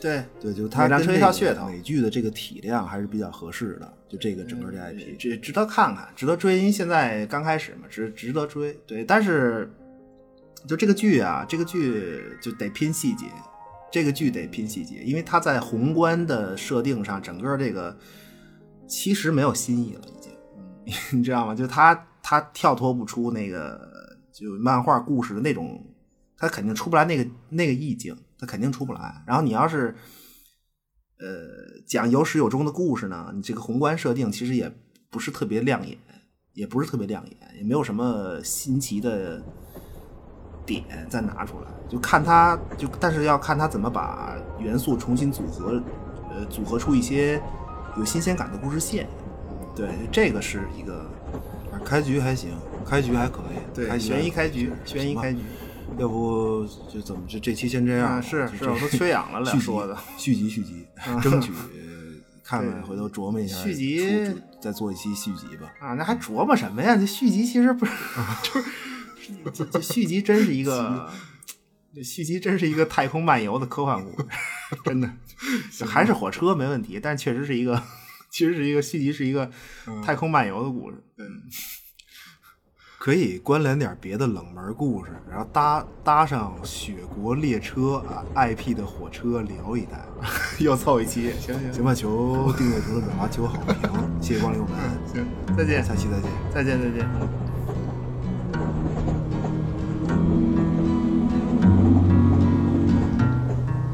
对，对，就它每辆车一跟这个套噱头美剧的这个体量还是比较合适的。就这个整个这嗯 IP，值值得看看，值得追。因为现在刚开始嘛，值值得追。对，但是就这个剧啊，这个剧就得拼细节，这个剧得拼细节，因为它在宏观的设定上，整个这个其实没有新意了，已经，你知道吗？就它它跳脱不出那个就漫画故事的那种，它肯定出不来那个那个意境，它肯定出不来。然后你要是呃，讲有始有终的故事呢，你这个宏观设定其实也不是特别亮眼，也不是特别亮眼，也没有什么新奇的点再拿出来，就看他就，但是要看他怎么把元素重新组合，呃，组合出一些有新鲜感的故事线。对，这个是一个开局还行，开局还可以，对悬疑开局，悬疑开局。要不就怎么这这期先这样是，是我都缺氧了，续集俩说的。续集续集，争取看看，回头琢磨一下，续集再做一期续集吧。啊，那还琢磨什么呀？这续集其实不是，就 是这这续集真是一个，这续集真是一个太空漫游的科幻故事，真的，就还是火车没问题，但确实是一个，其实是一个续集，是一个太空漫游的故事。嗯可以关联点别的冷门故事，然后搭搭上雪国列车啊 IP 的火车聊一单。又凑一期，行行行吧，求订阅、求转发、求好评，谢谢光临我们，行，再见，下期再见。再见，再见。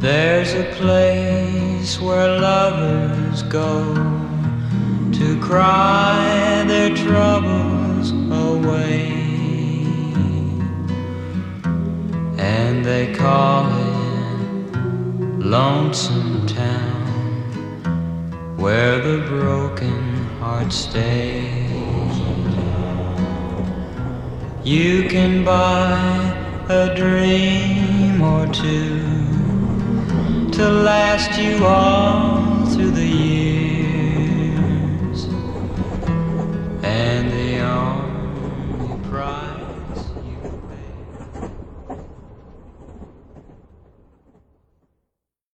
There's a place where lovers go to cry their troubles away. And they call it Lonesome Town, where the broken hearts stay. You can buy a dream or two to last you all through the years.